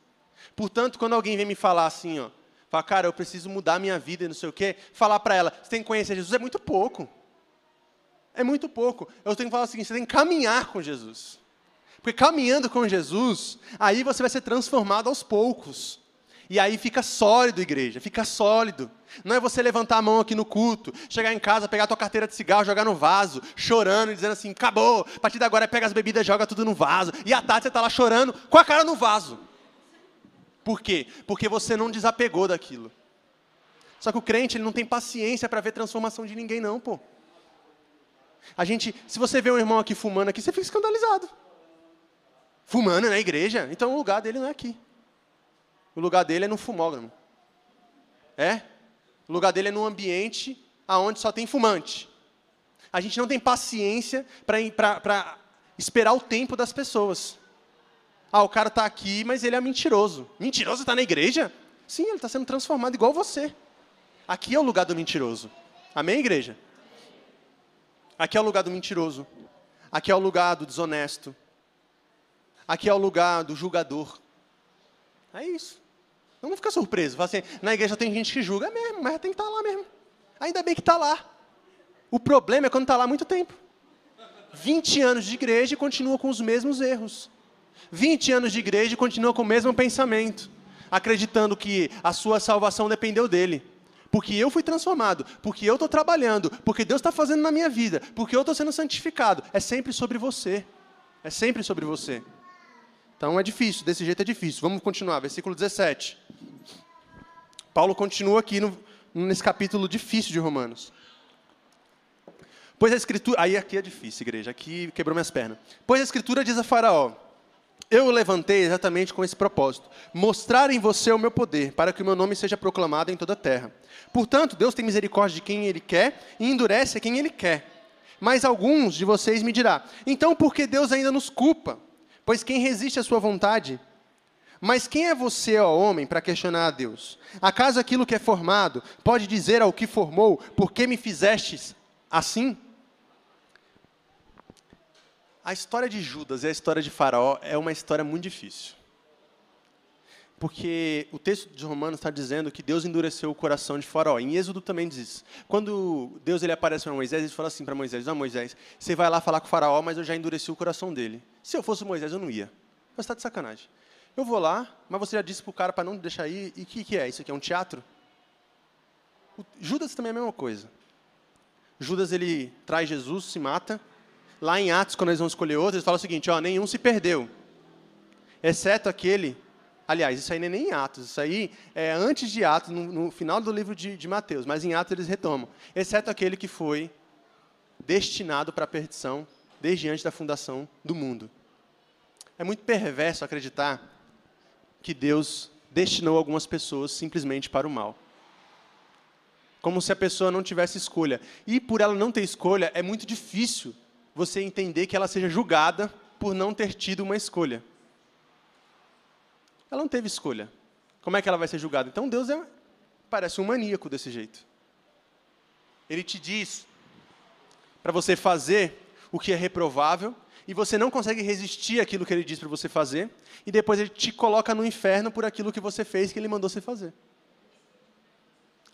Portanto, quando alguém vem me falar assim, ó, fala, cara, eu preciso mudar minha vida e não sei o quê, falar para ela, você tem que conhecer Jesus, é muito pouco. É muito pouco. Eu tenho que falar o seguinte, você tem que caminhar com Jesus. Porque caminhando com Jesus, aí você vai ser transformado aos poucos. E aí fica sólido, igreja, fica sólido. Não é você levantar a mão aqui no culto, chegar em casa, pegar a tua carteira de cigarro, jogar no vaso, chorando e dizendo assim, acabou, a partir de agora pega as bebidas, joga tudo no vaso. E à tarde você está lá chorando com a cara no vaso. Por quê? Porque você não desapegou daquilo. Só que o crente ele não tem paciência para ver transformação de ninguém, não, pô. A gente, se você vê um irmão aqui fumando aqui, você fica escandalizado. Fumando na igreja? Então o lugar dele não é aqui. O lugar dele é no fumógrafo. É? O lugar dele é num ambiente aonde só tem fumante. A gente não tem paciência para esperar o tempo das pessoas. Ah, o cara está aqui, mas ele é mentiroso. Mentiroso está na igreja? Sim, ele está sendo transformado igual você. Aqui é o lugar do mentiroso. Amém, igreja? Aqui é o lugar do mentiroso. Aqui é o lugar do desonesto. Aqui é o lugar do julgador. É isso. Não fica surpreso. Fala assim, na igreja tem gente que julga. Mesmo, mas tem que estar tá lá mesmo. Ainda bem que está lá. O problema é quando está lá há muito tempo. 20 anos de igreja e continua com os mesmos erros. 20 anos de igreja e continua com o mesmo pensamento. Acreditando que a sua salvação dependeu dele. Porque eu fui transformado, porque eu estou trabalhando, porque Deus está fazendo na minha vida, porque eu estou sendo santificado. É sempre sobre você. É sempre sobre você. Então é difícil, desse jeito é difícil. Vamos continuar, versículo 17. Paulo continua aqui no, nesse capítulo difícil de Romanos. Pois a escritura. Aí aqui é difícil, igreja. Aqui quebrou minhas pernas. Pois a escritura diz a Faraó: Eu o levantei exatamente com esse propósito: mostrar em você o meu poder, para que o meu nome seja proclamado em toda a terra. Portanto, Deus tem misericórdia de quem Ele quer e endurece a quem Ele quer. Mas alguns de vocês me dirão: então por que Deus ainda nos culpa? Pois quem resiste à sua vontade? Mas quem é você, ó homem, para questionar a Deus? Acaso aquilo que é formado pode dizer ao que formou, por que me fizestes assim? A história de Judas e a história de Faraó é uma história muito difícil. Porque o texto de Romanos está dizendo que Deus endureceu o coração de Faraó. Em Êxodo também diz isso. Quando Deus ele aparece para Moisés, ele fala assim para Moisés: Não, Moisés, você vai lá falar com o Faraó, mas eu já endureci o coração dele. Se eu fosse Moisés, eu não ia. Mas está de sacanagem. Eu vou lá, mas você já disse para o cara para não deixar ir. E o que, que é? Isso aqui é um teatro? O Judas também é a mesma coisa. Judas ele traz Jesus, se mata. Lá em Atos, quando eles vão escolher outros, eles falam o seguinte: ó, nenhum se perdeu, exceto aquele Aliás, isso aí não é nem em Atos, isso aí é antes de Atos, no, no final do livro de, de, Mateus, mas em Atos eles retomam. Exceto aquele que foi destinado para a perdição desde antes da fundação do mundo. É muito perverso acreditar que Deus destinou algumas pessoas simplesmente para o mal. Como se a pessoa não tivesse escolha. E por ela não ter escolha, é muito difícil você entender que ela seja julgada por não ter tido uma escolha. Ela não teve escolha. Como é que ela vai ser julgada? Então Deus é, parece um maníaco desse jeito. Ele te diz para você fazer o que é reprovável e você não consegue resistir àquilo que ele diz para você fazer e depois ele te coloca no inferno por aquilo que você fez que ele mandou você fazer.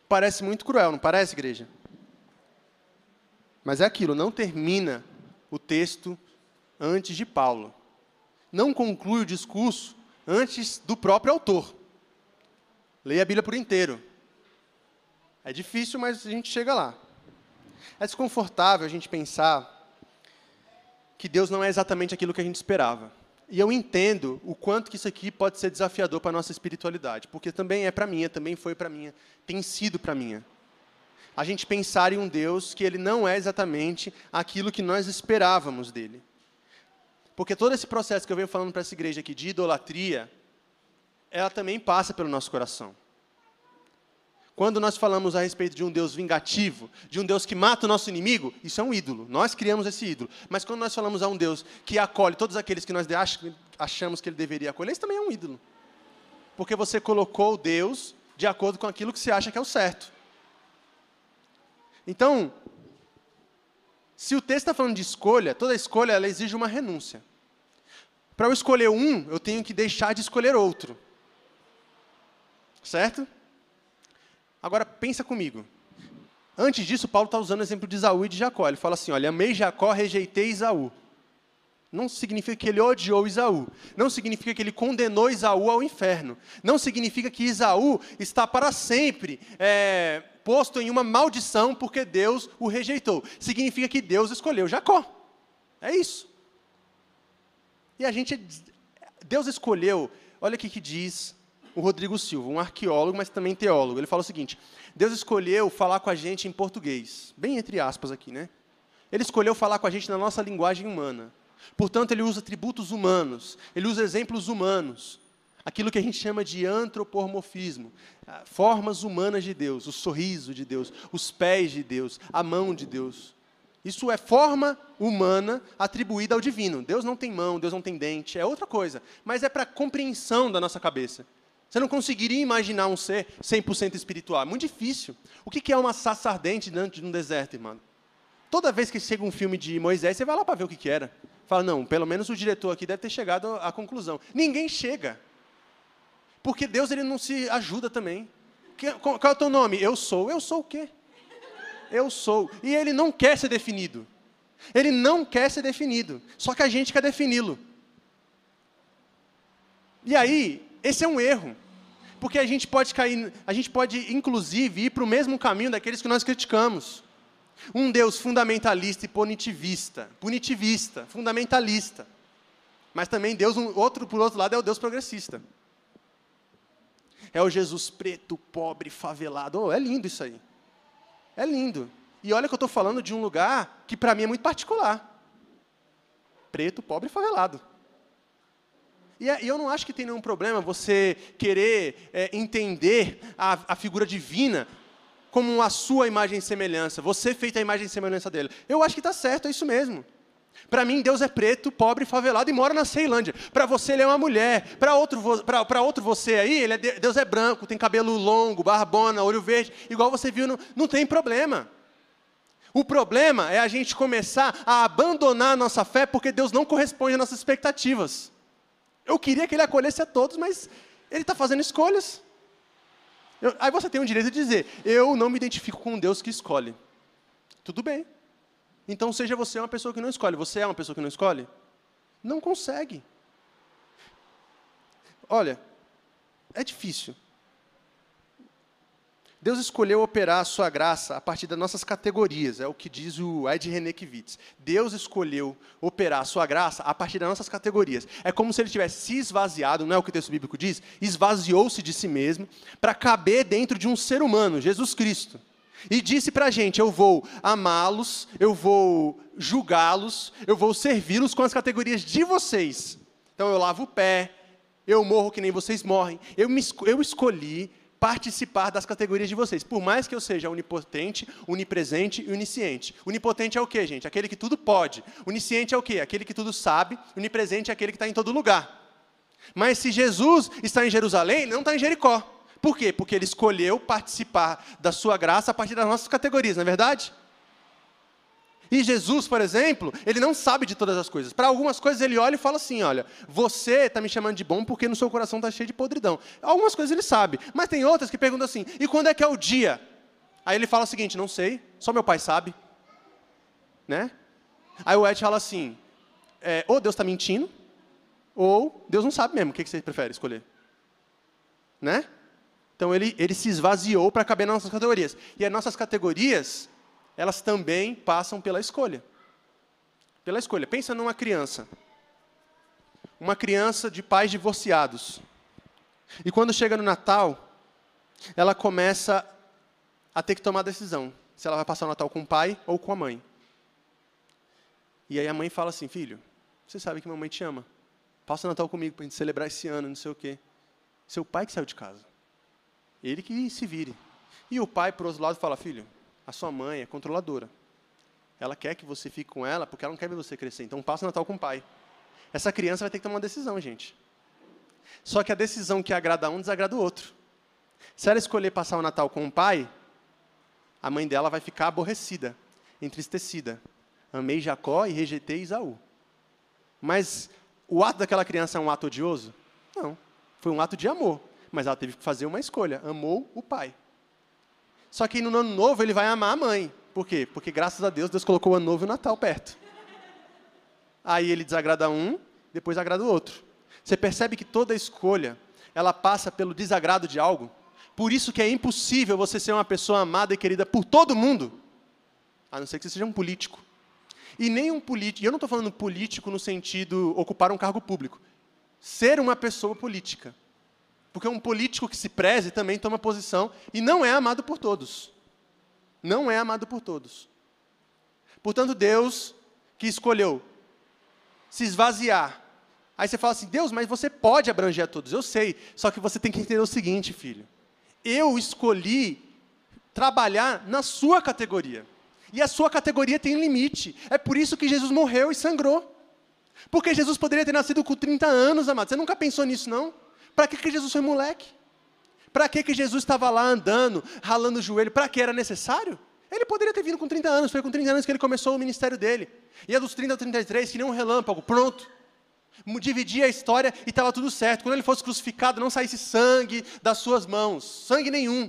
Parece muito cruel, não parece, igreja? Mas é aquilo, não termina o texto antes de Paulo. Não conclui o discurso antes do próprio autor. Leia a Bíblia por inteiro. É difícil, mas a gente chega lá. É desconfortável a gente pensar que Deus não é exatamente aquilo que a gente esperava. e eu entendo o quanto que isso aqui pode ser desafiador para a nossa espiritualidade, porque também é para minha, também foi para minha, tem sido para minha. A gente pensar em um Deus que ele não é exatamente aquilo que nós esperávamos dele. Porque todo esse processo que eu venho falando para essa igreja aqui de idolatria, ela também passa pelo nosso coração. Quando nós falamos a respeito de um Deus vingativo, de um Deus que mata o nosso inimigo, isso é um ídolo. Nós criamos esse ídolo. Mas quando nós falamos a um Deus que acolhe todos aqueles que nós achamos que ele deveria acolher, isso também é um ídolo. Porque você colocou Deus de acordo com aquilo que você acha que é o certo. Então, se o texto está falando de escolha, toda escolha ela exige uma renúncia. Para eu escolher um, eu tenho que deixar de escolher outro. Certo? Agora, pensa comigo. Antes disso, Paulo está usando o exemplo de Isaú e de Jacó. Ele fala assim: olha, amei Jacó, rejeitei Isaú. Não significa que ele odiou Isaú. Não significa que ele condenou Isaú ao inferno. Não significa que Isaú está para sempre é, posto em uma maldição porque Deus o rejeitou. Significa que Deus escolheu Jacó. É isso. E a gente. Deus escolheu. Olha o que diz o Rodrigo Silva, um arqueólogo, mas também teólogo. Ele fala o seguinte: Deus escolheu falar com a gente em português, bem entre aspas aqui, né? Ele escolheu falar com a gente na nossa linguagem humana. Portanto, ele usa atributos humanos, ele usa exemplos humanos, aquilo que a gente chama de antropomorfismo, ah, formas humanas de Deus, o sorriso de Deus, os pés de Deus, a mão de Deus. Isso é forma humana atribuída ao divino. Deus não tem mão, Deus não tem dente, é outra coisa, mas é para compreensão da nossa cabeça. Você não conseguiria imaginar um ser 100% espiritual. É muito difícil. O que é uma saça ardente dentro de um deserto, irmão? Toda vez que chega um filme de Moisés, você vai lá para ver o que, era. Fala, não, pelo menos o diretor aqui deve ter chegado à conclusão. Ninguém chega. Porque Deus ele não se ajuda também. Qual é o teu nome? Eu sou. Eu sou o quê? Eu sou. E ele não quer ser definido. Ele não quer ser definido. Só que a gente quer defini-lo. E aí, esse é um erro. Porque a gente pode cair, a gente pode inclusive ir para o mesmo caminho daqueles que nós criticamos. Um Deus fundamentalista e punitivista, punitivista, fundamentalista. Mas também Deus, um, outro por outro lado, é o Deus progressista. É o Jesus preto, pobre, favelado. Oh, é lindo isso aí. É lindo. E olha que eu estou falando de um lugar que para mim é muito particular. Preto, pobre e favelado. É, e, eu não acho que tem nenhum problema você querer é, entender a, a figura divina como a sua imagem e semelhança, você feita a imagem e semelhança dele. Eu acho que está certo, é isso mesmo. Para mim, Deus é preto, pobre, favelado e mora na Ceilândia. Para você, ele é uma mulher. Para outro, outro você aí, é, Deus é branco, tem cabelo longo, barbona, olho verde. Igual você viu, não tem problema. O problema é a gente começar a abandonar a nossa fé porque Deus não corresponde às nossas expectativas. Eu queria que ele acolhesse a todos, mas ele está fazendo escolhas. Eu, aí você tem o direito de dizer: eu não me identifico com Deus que escolhe. Tudo bem. Então seja você uma pessoa que não escolhe. Você é uma pessoa que não escolhe? Não consegue. Olha, é difícil. Deus escolheu operar a sua graça a partir das nossas categorias, é o que diz o Ed René Kivitz. Deus escolheu operar a sua graça a partir das nossas categorias. É como se ele tivesse se esvaziado, não é o que o texto bíblico diz? Esvaziou-se de si mesmo para caber dentro de um ser humano, Jesus Cristo. E disse para a gente: eu vou amá-los, eu vou julgá-los, eu vou servi-los com as categorias de vocês. Então eu lavo o pé, eu morro que nem vocês morrem. Eu, me, eu escolhi participar das categorias de vocês. Por mais que eu seja onipotente, onipresente e onisciente. Onipotente é o quê, gente? Aquele que tudo pode. Onisciente é o quê? Aquele que tudo sabe. Onipresente é aquele que está em todo lugar. Mas se Jesus está em Jerusalém, ele não está em Jericó. Por quê? Porque ele escolheu participar da sua graça a partir das nossas categorias, não é verdade? E Jesus, por exemplo, ele não sabe de todas as coisas. Para algumas coisas ele olha e fala assim: olha, você está me chamando de bom porque no seu coração está cheio de podridão. Algumas coisas ele sabe, mas tem outras que perguntam assim: e quando é que é o dia? Aí ele fala o seguinte: não sei, só meu pai sabe. Né? Aí o Ed fala assim: é, ou Deus está mentindo, ou Deus não sabe mesmo. O que você prefere escolher? Né? Então ele, ele se esvaziou para caber nas nossas categorias. E as nossas categorias elas também passam pela escolha. Pela escolha. Pensa numa criança. uma criança de pais divorciados. E quando chega no Natal, ela começa a ter que tomar a decisão se ela vai passar o Natal com o pai ou com a mãe. E aí a mãe fala assim: Filho, você sabe que mamãe te ama. Passa o Natal comigo para a gente celebrar esse ano, não sei o quê. Seu pai que saiu de casa. Ele que se vire. E o pai, por outro lado, fala: Filho, a sua mãe é controladora. Ela quer que você fique com ela porque ela não quer ver você crescer. Então passa o Natal com o pai. Essa criança vai ter que tomar uma decisão, gente. Só que a decisão que agrada um desagrada o outro. Se ela escolher passar o Natal com o pai, a mãe dela vai ficar aborrecida, entristecida. Amei Jacó e rejeitei Isaú. Mas o ato daquela criança é um ato odioso? Não. Foi um ato de amor. Mas ela teve que fazer uma escolha. Amou o pai. Só que no ano novo ele vai amar a mãe. Por quê? Porque graças a Deus, Deus colocou o ano novo e o Natal perto. Aí ele desagrada um, depois agrada o outro. Você percebe que toda escolha, ela passa pelo desagrado de algo. Por isso que é impossível você ser uma pessoa amada e querida por todo mundo, a não ser que você seja um político. E nem um político, eu não estou falando político no sentido ocupar um cargo público. Ser uma pessoa política. Porque um político que se preze também toma posição e não é amado por todos. Não é amado por todos. Portanto, Deus que escolheu se esvaziar. Aí você fala assim: Deus, mas você pode abranger a todos. Eu sei. Só que você tem que entender o seguinte, filho. Eu escolhi trabalhar na sua categoria. E a sua categoria tem limite. É por isso que Jesus morreu e sangrou. Porque Jesus poderia ter nascido com 30 anos, amado. Você nunca pensou nisso, não? Para que, que Jesus foi moleque? Para que, que Jesus estava lá andando, ralando o joelho? Para que era necessário? Ele poderia ter vindo com 30 anos, foi com 30 anos que ele começou o ministério dele. E é dos 30 ao 33, que nem um relâmpago, pronto. Dividia a história e estava tudo certo. Quando ele fosse crucificado, não saísse sangue das suas mãos, sangue nenhum.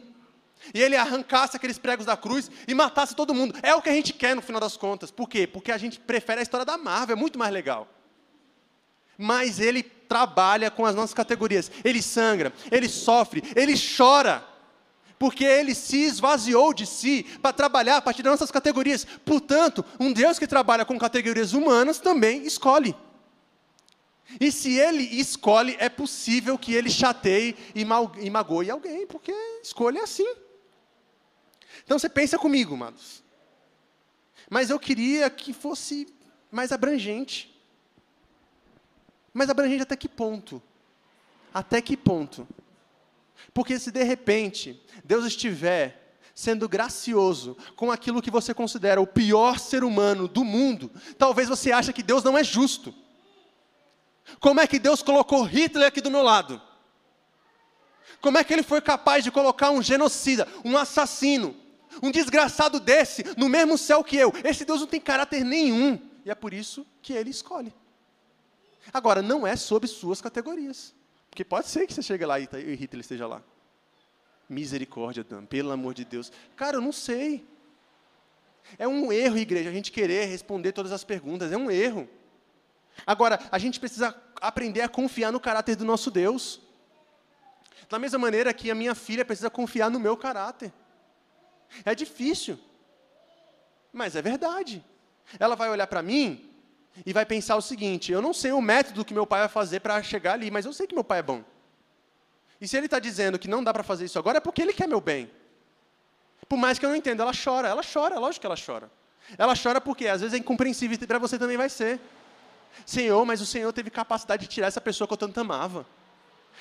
E ele arrancasse aqueles pregos da cruz e matasse todo mundo. É o que a gente quer no final das contas. Por quê? Porque a gente prefere a história da Marvel, é muito mais legal. Mas ele trabalha com as nossas categorias. Ele sangra, ele sofre, ele chora. Porque ele se esvaziou de si para trabalhar a partir das nossas categorias. Portanto, um Deus que trabalha com categorias humanas também escolhe. E se ele escolhe, é possível que ele chateie e, magoe alguém, porque escolha é assim. Então você pensa comigo, amados. Mas eu queria que fosse mais abrangente. Mas abrangente até que ponto? Até que ponto? Porque se de repente Deus estiver sendo gracioso com aquilo que você considera o pior ser humano do mundo, talvez você ache que Deus não é justo. Como é que Deus colocou Hitler aqui do meu lado? Como é que ele foi capaz de colocar um genocida, um assassino, um desgraçado desse no mesmo céu que eu? Esse Deus não tem caráter nenhum. E é por isso que ele escolhe. Agora, não é sob suas categorias. Porque pode ser que você chegue lá e Hitler esteja lá. Misericórdia, Dan, pelo amor de Deus. Cara, eu não sei. É um erro, igreja, a gente querer responder todas as perguntas. É um erro. Agora, a gente precisa aprender a confiar no caráter do nosso Deus. Da mesma maneira que a minha filha precisa confiar no meu caráter. É difícil, mas é verdade. Ela vai olhar para mim e vai pensar o seguinte: eu não sei o método que meu pai vai fazer para chegar ali, mas eu sei que meu pai é bom. E se ele está dizendo que não dá para fazer isso agora, é porque ele quer meu bem. Por mais que eu não entenda, ela chora, ela chora, lógico que ela chora. Ela chora porque às vezes é incompreensível e para você também vai ser. Senhor, mas o Senhor teve capacidade de tirar essa pessoa que eu tanto amava.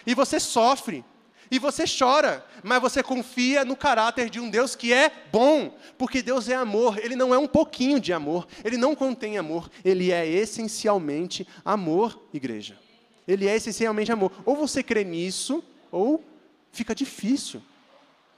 E você sofre, e você chora, mas você confia no caráter de um Deus que é bom, porque Deus é amor, ele não é um pouquinho de amor, ele não contém amor, ele é essencialmente amor, igreja. Ele é essencialmente amor. Ou você crê nisso, ou fica difícil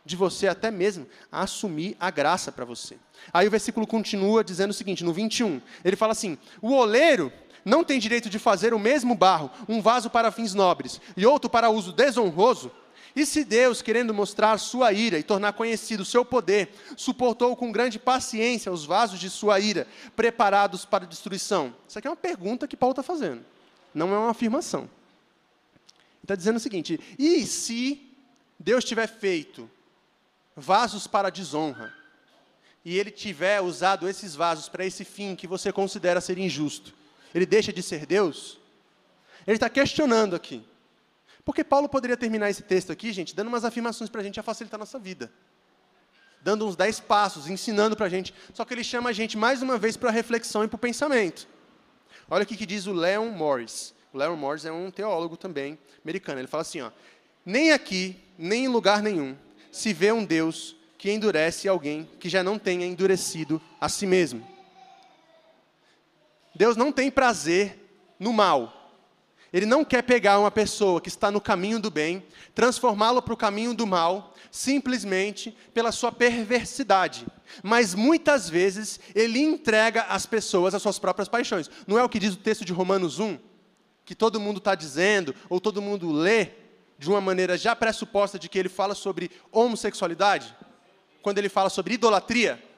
de você até mesmo assumir a graça para você. Aí o versículo continua dizendo o seguinte, no 21, ele fala assim: O oleiro não tem direito de fazer o mesmo barro, um vaso para fins nobres e outro para uso desonroso, e se Deus, querendo mostrar sua ira e tornar conhecido o seu poder, suportou com grande paciência os vasos de sua ira, preparados para destruição? Isso aqui é uma pergunta que Paulo está fazendo, não é uma afirmação. Está dizendo o seguinte: e se Deus tiver feito vasos para desonra, e ele tiver usado esses vasos para esse fim que você considera ser injusto, ele deixa de ser Deus? Ele está questionando aqui. Porque Paulo poderia terminar esse texto aqui, gente, dando umas afirmações para a gente a facilitar a nossa vida. Dando uns dez passos, ensinando para a gente. Só que ele chama a gente mais uma vez para a reflexão e para o pensamento. Olha o que, diz o Leon Morris. O Leon Morris é um teólogo também americano. Ele fala assim: ó, nem aqui, nem em lugar nenhum, se vê um Deus que endurece alguém que já não tenha endurecido a si mesmo. Deus não tem prazer no mal. Ele não quer pegar uma pessoa que está no caminho do bem, transformá-la para o caminho do mal, simplesmente pela sua perversidade. Mas muitas vezes ele entrega as pessoas às suas próprias paixões. Não é o que diz o texto de Romanos 1? Que todo mundo está dizendo, ou todo mundo lê, de uma maneira já pressuposta de que ele fala sobre homossexualidade? Quando ele fala sobre idolatria?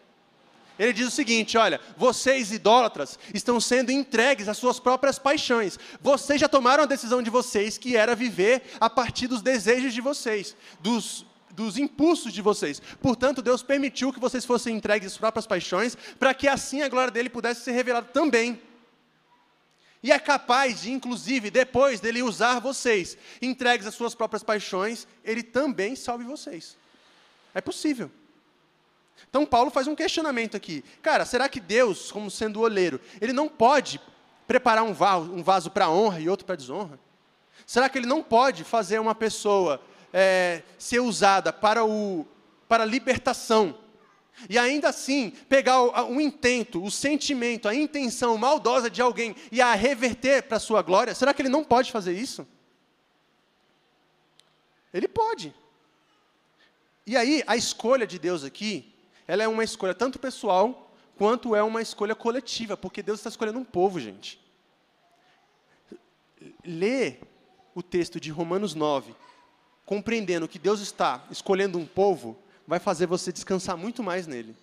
Ele diz o seguinte: olha, vocês idólatras estão sendo entregues às suas próprias paixões. Vocês já tomaram a decisão de vocês, que era viver a partir dos desejos de vocês, dos, dos impulsos de vocês. Portanto, Deus permitiu que vocês fossem entregues às próprias paixões, para que assim a glória dele pudesse ser revelada também. E é capaz de, inclusive, depois dele usar vocês, entregues às suas próprias paixões, ele também salve vocês. É possível. Então Paulo faz um questionamento aqui. Cara, será que Deus, como sendo oleiro, ele não pode preparar um vaso, um vaso para honra e outro para desonra? Será que ele não pode fazer uma pessoa é, ser usada para, o, para a libertação? E ainda assim, pegar o, o intento, o sentimento, a intenção maldosa de alguém e a reverter para a sua glória? Será que ele não pode fazer isso? Ele pode. E aí, a escolha de Deus aqui ela é uma escolha tanto pessoal quanto é uma escolha coletiva, porque Deus está escolhendo um povo, gente. Ler o texto de Romanos 9, compreendendo que Deus está escolhendo um povo, vai fazer você descansar muito mais nele.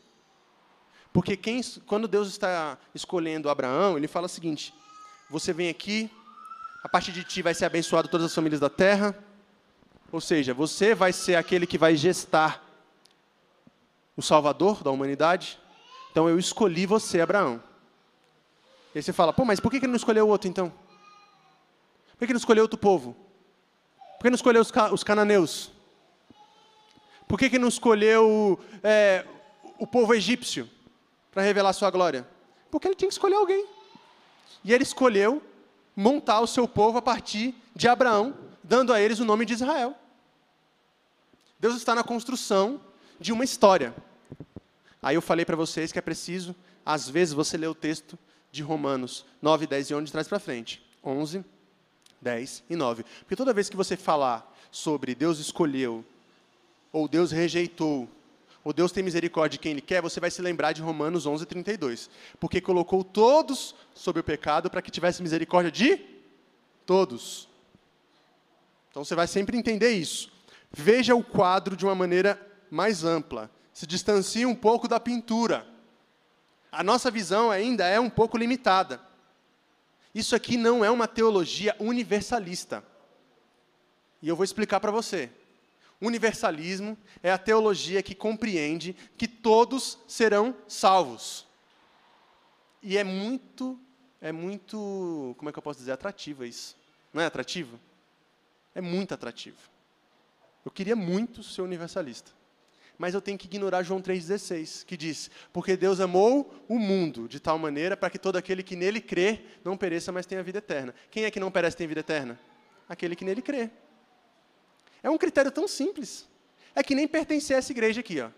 Porque quem, quando Deus está escolhendo Abraão, ele fala o seguinte: você vem aqui, a partir de ti vai ser abençoado todas as famílias da terra. Ou seja, você vai ser aquele que vai gestar o Salvador da humanidade. Então eu escolhi você, Abraão. E aí você fala, pô, mas por que ele não escolheu outro então? Por que ele não escolheu outro povo? Por que não escolheu os, os cananeus? Por que, que não escolheu é, o povo egípcio para revelar sua glória? Porque ele tinha que escolher alguém. E ele escolheu montar o seu povo a partir de Abraão, dando a eles o nome de Israel. Deus está na construção de uma história. Aí eu falei para vocês que é preciso, às vezes, você ler o texto de Romanos 9, 10 e 11 de trás para frente. 11, 10 e 9. Porque toda vez que você falar sobre Deus escolheu, ou Deus rejeitou, ou Deus tem misericórdia de quem Ele quer, você vai se lembrar de Romanos 11, 32. Porque colocou todos sob o pecado para que tivesse misericórdia de todos. Então você vai sempre entender isso. Veja o quadro de uma maneira mais ampla, se distancia um pouco da pintura. A nossa visão ainda é um pouco limitada. Isso aqui não é uma teologia universalista. E eu vou explicar para você. Universalismo é a teologia que compreende que todos serão salvos. E é muito, é muito, como é que eu posso dizer, atrativo isso. Não é atrativo? É muito atrativo. Eu queria muito ser universalista mas eu tenho que ignorar João 3,16, que diz: Porque Deus amou o mundo de tal maneira para que todo aquele que nele crê não pereça, mas tenha vida eterna. Quem é que não perece tem vida eterna? Aquele que nele crê. É um critério tão simples. É que nem pertencer a essa igreja aqui. Ó.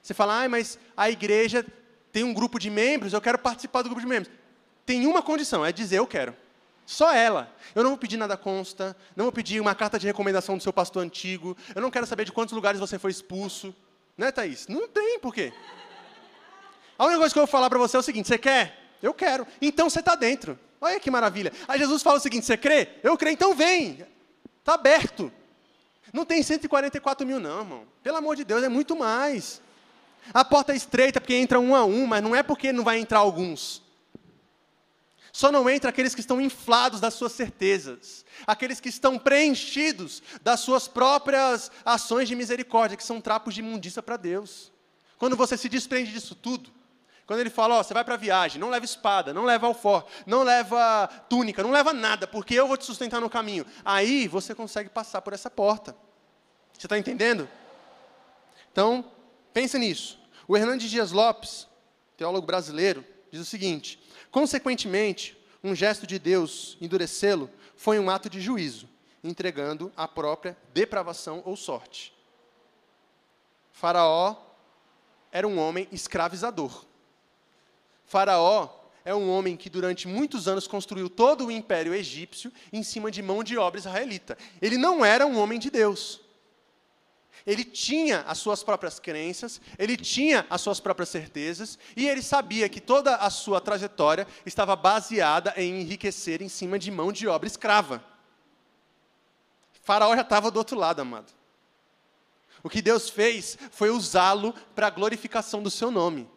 Você fala, ah, mas a igreja tem um grupo de membros, eu quero participar do grupo de membros. Tem uma condição, é dizer eu quero. Só ela. Eu não vou pedir nada consta, não vou pedir uma carta de recomendação do seu pastor antigo, eu não quero saber de quantos lugares você foi expulso. Né, Thaís? Não tem por quê. A única coisa que eu vou falar para você é o seguinte: você quer? Eu quero. Então você está dentro. Olha que maravilha. Aí Jesus fala o seguinte: você crê? Eu creio, então vem. Está aberto. Não tem 144 mil, não, irmão. Pelo amor de Deus, é muito mais. A porta é estreita porque entra um a um, mas não é porque não vai entrar alguns. Só não entra aqueles que estão inflados das suas certezas, aqueles que estão preenchidos das suas próprias ações de misericórdia, que são trapos de imundícia para Deus. Quando você se desprende disso tudo, Quando ele fala, ó, você vai para a viagem, não leva espada, não leva alfor, não leva túnica, não leva nada, porque eu vou te sustentar no caminho. Aí você consegue passar por essa porta. Você está entendendo? Então, pensa nisso. O Hernandes Dias Lopes, teólogo brasileiro, diz o seguinte: consequentemente, um gesto de Deus endurecê-lo foi um ato de juízo, entregando a própria depravação ou sorte. Faraó era um homem escravizador. Faraó é um homem que durante muitos anos construiu todo o império egípcio em cima de mão de obra israelita. Ele não era um homem de Deus. Ele tinha as suas próprias crenças, ele tinha as suas próprias certezas, e ele sabia que toda a sua trajetória estava baseada em enriquecer em cima de mão de obra escrava. Faraó já estava do outro lado, amado. O que Deus fez foi usá-lo para a glorificação do seu nome.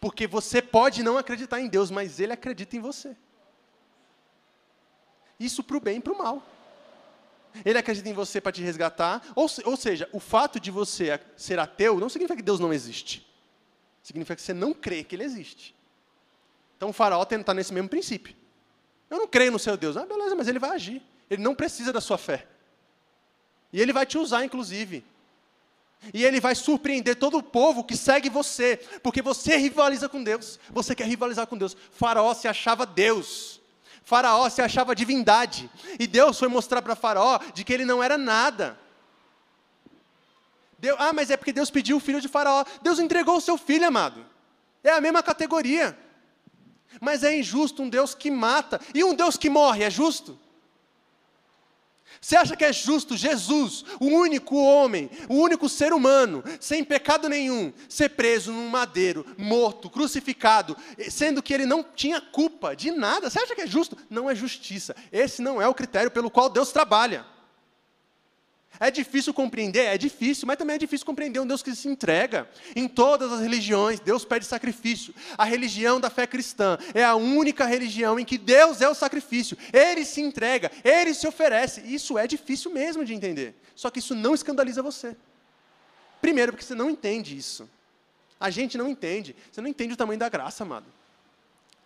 Porque você pode não acreditar em Deus, mas Ele acredita em você. Isso para o bem e para o mal. Ele acredita em você para te resgatar. Ou, ou seja, o fato de você ser ateu não significa que Deus não existe. Significa que você não crê que Ele existe. Então o faraó está nesse mesmo princípio. Eu não creio no seu Deus. Ah, beleza, mas ele vai agir. Ele não precisa da sua fé. E ele vai te usar, inclusive. E ele vai surpreender todo o povo que segue você, porque você rivaliza com Deus. Você quer rivalizar com Deus. Faraó se achava Deus. Faraó se achava divindade. E Deus foi mostrar para Faraó de que ele não era nada. Ah, mas é porque Deus pediu o filho de Faraó. Deus entregou o seu filho, amado. É a mesma categoria. Mas é injusto um Deus que mata e um Deus que morre, é justo? Você acha que é justo Jesus, o único homem, o único ser humano, sem pecado nenhum, ser preso num madeiro, morto, crucificado, sendo que ele não tinha culpa de nada? Você acha que é justo? Não é justiça. Esse não é o critério pelo qual Deus trabalha. É difícil compreender? É difícil, mas também é difícil compreender um Deus que se entrega. Em todas as religiões, Deus pede sacrifício. A religião da fé cristã é a única religião em que Deus é o sacrifício. Ele se entrega, ele se oferece. Isso é difícil mesmo de entender. Só que isso não escandaliza você. Primeiro, porque você não entende isso. A gente não entende. Você não entende o tamanho da graça, amado.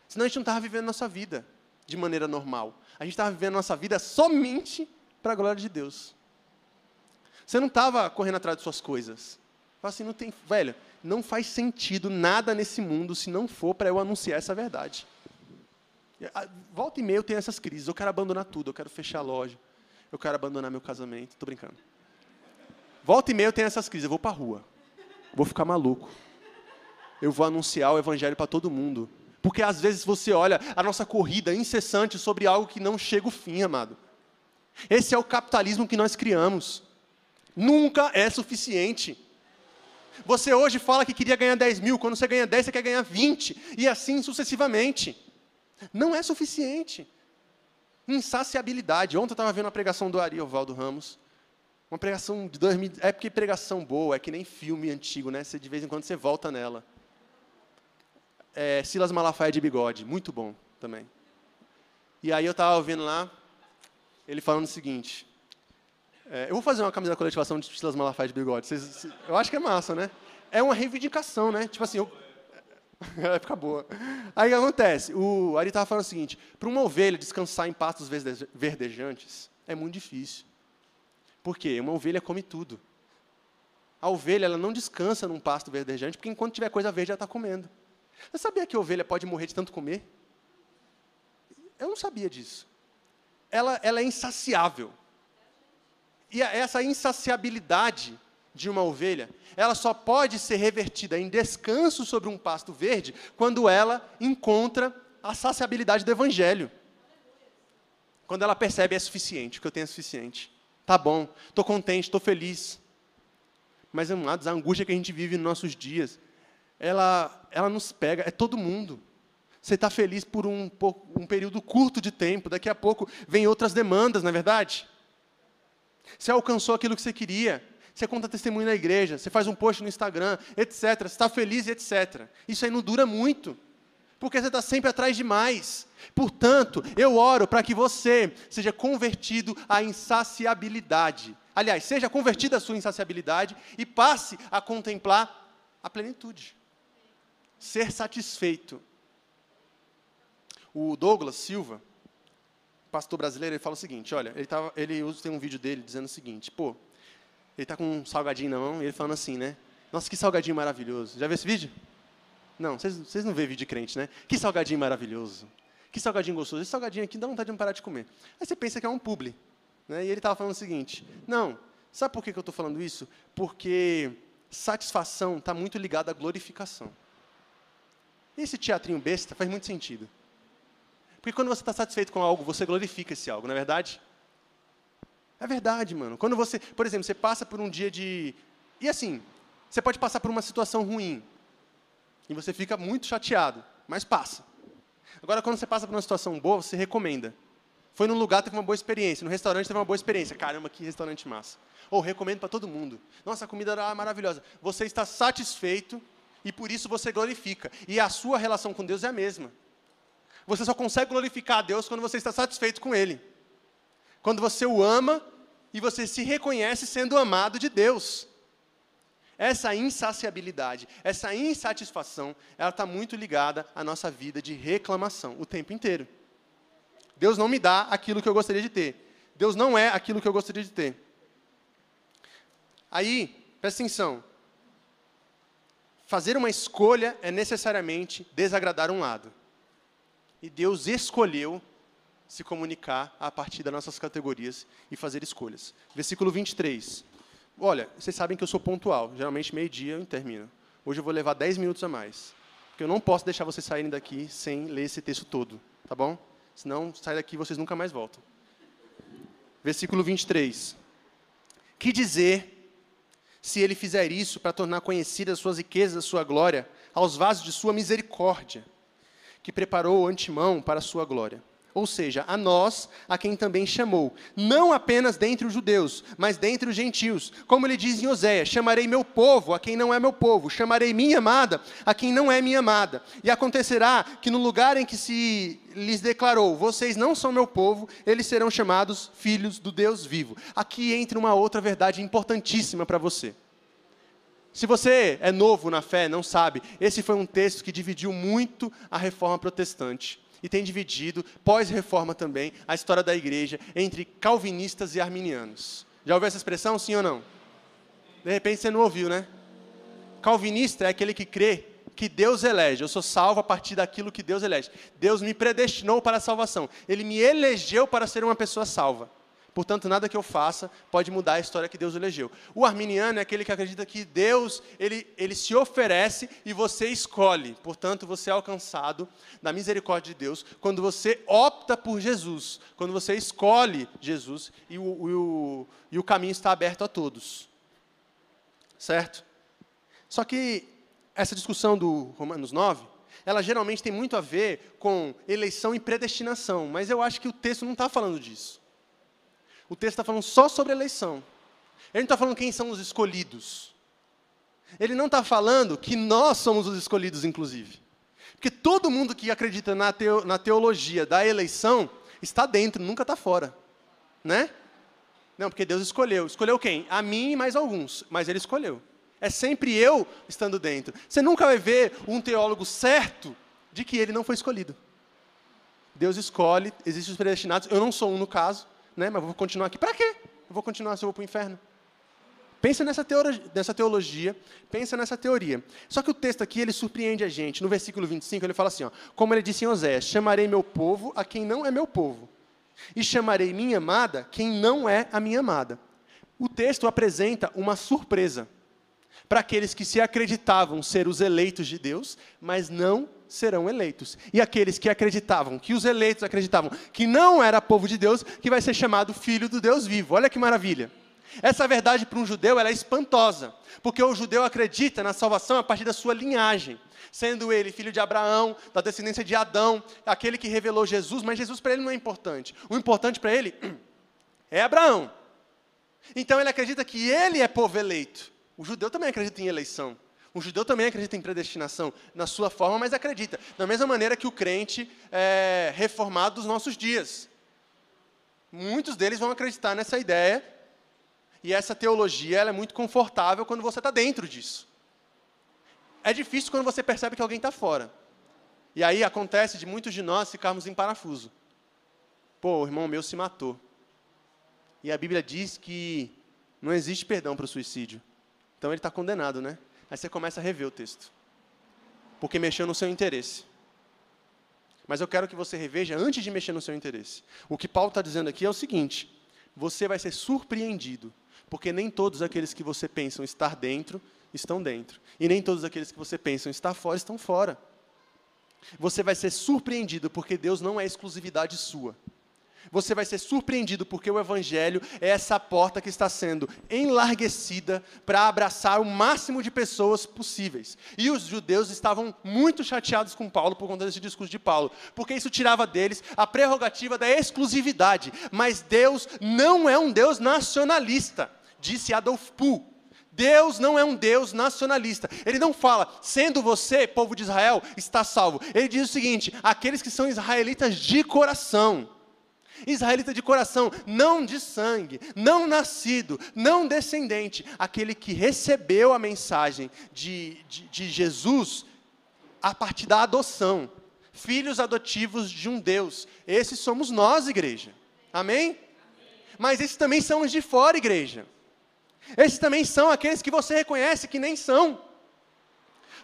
Senão a gente não estava vivendo a nossa vida de maneira normal. A gente estava vivendo a nossa vida somente para a glória de Deus. Você não estava correndo atrás de suas coisas. Fala assim, não tem, velho, não faz sentido nada nesse mundo se não for para eu anunciar essa verdade. Volta e meia eu tenho essas crises. Eu quero abandonar tudo, eu quero fechar a loja, eu quero abandonar meu casamento. Estou brincando. Volta e meia eu tenho essas crises. Eu vou para a rua, vou ficar maluco. Eu vou anunciar o evangelho para todo mundo. Porque às vezes você olha a nossa corrida incessante sobre algo que não chega o fim, amado. Esse é o capitalismo que nós criamos. Nunca é suficiente. Você hoje fala que queria ganhar 10 mil, quando você ganha 10, você quer ganhar 20, e assim sucessivamente. Não é suficiente. Insaciabilidade. Ontem eu estava vendo a pregação do Ari Ovaldo Ramos. Uma pregação de 2000. É porque pregação boa, é que nem filme antigo, né? Você, de vez em quando você volta nela. É, Silas Malafaia de bigode, muito bom também. E aí eu estava ouvindo lá, ele falando o seguinte: é, eu vou fazer uma camisa de coletivação de Silas Malafaia de bigode. Eu acho que é massa, né? É uma reivindicação, né? Tipo assim, eu, vai ficar boa. Aí o que acontece? O Ari estava falando o seguinte: para uma ovelha descansar em pastos verdejantes é muito difícil. Por quê? Uma ovelha come tudo. A ovelha ela não descansa num pasto verdejante, porque enquanto tiver coisa verde, ela está comendo. Você sabia que a ovelha pode morrer de tanto comer? Eu não sabia disso. Ela, ela é insaciável. E essa insaciabilidade de uma ovelha, ela só pode ser revertida em descanso sobre um pasto verde quando ela encontra a saciabilidade do evangelho. Quando ela percebe é suficiente, que eu tenho é suficiente. Tá bom, estou contente, estou feliz. Mas, amados, a angústia que a gente vive nos nossos dias, ela, ela nos pega, é todo mundo. Você está feliz por um, um período curto de tempo, daqui a pouco vem outras demandas, não é verdade? Você alcançou aquilo que você queria. Você conta testemunho na igreja, você faz um post no Instagram, etc. Você está feliz, etc. Isso aí não dura muito, porque você está sempre atrás de mais. Portanto, eu oro para que você seja convertido à insaciabilidade. Aliás, seja convertido à sua insaciabilidade e passe a contemplar a plenitude. ser satisfeito. O Douglas Silva, pastor brasileiro, ele fala o seguinte: olha, ele, tava, ele usa, tem um vídeo dele dizendo o seguinte, pô, ele está com um salgadinho na mão e ele falando assim, né? Nossa, que salgadinho maravilhoso. Já viu esse vídeo? Não, vocês, vocês não vê vídeo de crente, né? Que salgadinho maravilhoso. Que salgadinho gostoso. Esse salgadinho aqui dá vontade de não parar de comer. Aí você pensa que é um publi. Né? E ele estava falando o seguinte: não, sabe por que, que eu estou falando isso? Porque satisfação está muito ligada à glorificação. Esse teatrinho besta faz muito sentido. Porque quando você está satisfeito com algo, você glorifica esse algo, não é verdade? É verdade, mano. Quando você, por exemplo, você passa por um dia de. E assim, você pode passar por uma situação ruim. E você fica muito chateado, mas passa. Agora, quando você passa por uma situação boa, você recomenda. Foi num lugar, teve uma boa experiência. No restaurante, teve uma boa experiência. Caramba, que restaurante massa. Ou recomendo para todo mundo. Nossa, a comida era maravilhosa. Você está satisfeito e por isso você glorifica. E a sua relação com Deus é a mesma. Você só consegue glorificar a Deus quando você está satisfeito com Ele. Quando você o ama e você se reconhece sendo amado de Deus. Essa insaciabilidade, essa insatisfação, ela está muito ligada à nossa vida de reclamação o tempo inteiro. Deus não me dá aquilo que eu gostaria de ter. Deus não é aquilo que eu gostaria de ter. Aí, presta atenção. Fazer uma escolha é necessariamente desagradar um lado. E Deus escolheu se comunicar a partir das nossas categorias e fazer escolhas. Versículo 23. Olha, vocês sabem que eu sou pontual. Geralmente, meio-dia eu termino. Hoje eu vou levar 10 minutos a mais. Porque eu não posso deixar vocês saírem daqui sem ler esse texto todo. Tá bom? Senão, sai daqui e vocês nunca mais voltam. Versículo 23. Que dizer se ele fizer isso para tornar conhecidas as suas riquezas, a sua glória, aos vasos de sua misericórdia, que preparou antemão para a sua glória? ou seja, a nós, a quem também chamou, não apenas dentre os judeus, mas dentre os gentios. Como ele diz em Oséias: chamarei meu povo a quem não é meu povo, chamarei minha amada a quem não é minha amada. E acontecerá que no lugar em que se lhes declarou: vocês não são meu povo, eles serão chamados filhos do Deus vivo. Aqui entra uma outra verdade importantíssima para você. Se você é novo na fé, não sabe, esse foi um texto que dividiu muito a reforma protestante e tem dividido, pós-reforma também, a história da igreja entre calvinistas e arminianos. Já ouviu essa expressão, sim ou não? De repente você não ouviu, né? Calvinista é aquele que crê que Deus elege. Eu sou salvo a partir daquilo que Deus elege. Deus me predestinou para a salvação. Ele me elegeu para ser uma pessoa salva. Portanto, nada que eu faça pode mudar a história que Deus elegeu. O arminiano é aquele que acredita que Deus, ele, ele se oferece e você escolhe. Portanto, você é alcançado da misericórdia de Deus quando você opta por Jesus, quando você escolhe Jesus e o, o, e o caminho está aberto a todos. Certo? Só que essa discussão do Romanos 9, ela geralmente tem muito a ver com eleição e predestinação, mas eu acho que o texto não está falando disso o texto está falando só sobre eleição. Ele não está falando quem são os escolhidos. Ele não está falando que nós somos os escolhidos, inclusive. Porque todo mundo que acredita na, teo, na teologia da eleição está dentro, nunca está fora. Né? Não, porque Deus escolheu. Escolheu quem? A mim e mais alguns. Mas Ele escolheu. É sempre eu estando dentro. Você nunca vai ver um teólogo certo de que ele não foi escolhido. Deus escolhe, existem os predestinados. Eu não sou um no caso né? mas vou continuar aqui. Para quê? Eu vou continuar se eu vou para o inferno. Pensa nessa teologia, nessa teologia, pensa nessa teoria. Só que o texto aqui, ele surpreende a gente. No versículo 25, ele fala assim, ó, como ele disse em Oséias, chamarei meu povo a quem não é meu povo, e chamarei minha amada quem não é a minha amada. O texto apresenta uma surpresa para aqueles que se acreditavam ser os eleitos de Deus, mas não serão eleitos. E aqueles que acreditavam, que os eleitos acreditavam que não era povo de Deus, que vai ser chamado filho do Deus vivo. Olha que maravilha. Essa verdade para um judeu é espantosa, porque o judeu acredita na salvação a partir da sua linhagem, sendo ele filho de Abraão, da descendência de Adão, aquele que revelou Jesus, mas Jesus para ele não é importante. O importante para ele é Abraão. Então ele acredita que ele é povo eleito. O judeu também acredita em eleição. O judeu também acredita em predestinação, na sua forma, mas acredita. Da mesma maneira que o crente é, reformado dos nossos dias. Muitos deles vão acreditar nessa ideia, e essa teologia é muito confortável quando você está dentro disso. é difícil quando você percebe que alguém está fora. E aí acontece de muitos de nós ficarmos em parafuso. Pô, o irmão meu se matou. E a Bíblia diz que não existe perdão para o suicídio. Então ele está condenado, né? Aí você começa a rever o texto. Porque mexeu no seu interesse. Mas eu quero que você reveja antes de mexer no seu interesse. O que Paulo está dizendo aqui é o seguinte: você vai ser surpreendido, porque nem todos aqueles que você pensa estar dentro estão dentro, e nem todos aqueles que você pensa estar fora estão fora. Você vai ser surpreendido, porque Deus não é exclusividade sua você vai ser surpreendido, porque o Evangelho é essa porta que está sendo enlarguecida para abraçar o máximo de pessoas possíveis. E os judeus estavam muito chateados com Paulo por conta desse discurso de Paulo, porque isso tirava deles a prerrogativa da exclusividade. Mas Deus não é um Deus nacionalista, disse Adolf Puh. Deus não é um Deus nacionalista. Ele não fala, sendo você, povo de Israel, está salvo. Ele diz o seguinte: aqueles que são israelitas de coração Israelita de coração, não de sangue, não nascido, não descendente, aquele que recebeu a mensagem de, de, de Jesus a partir da adoção, filhos adotivos de um Deus. Esses somos nós, igreja. Amém? Mas esses também são os de fora, igreja. Esses também são aqueles que você reconhece que nem são.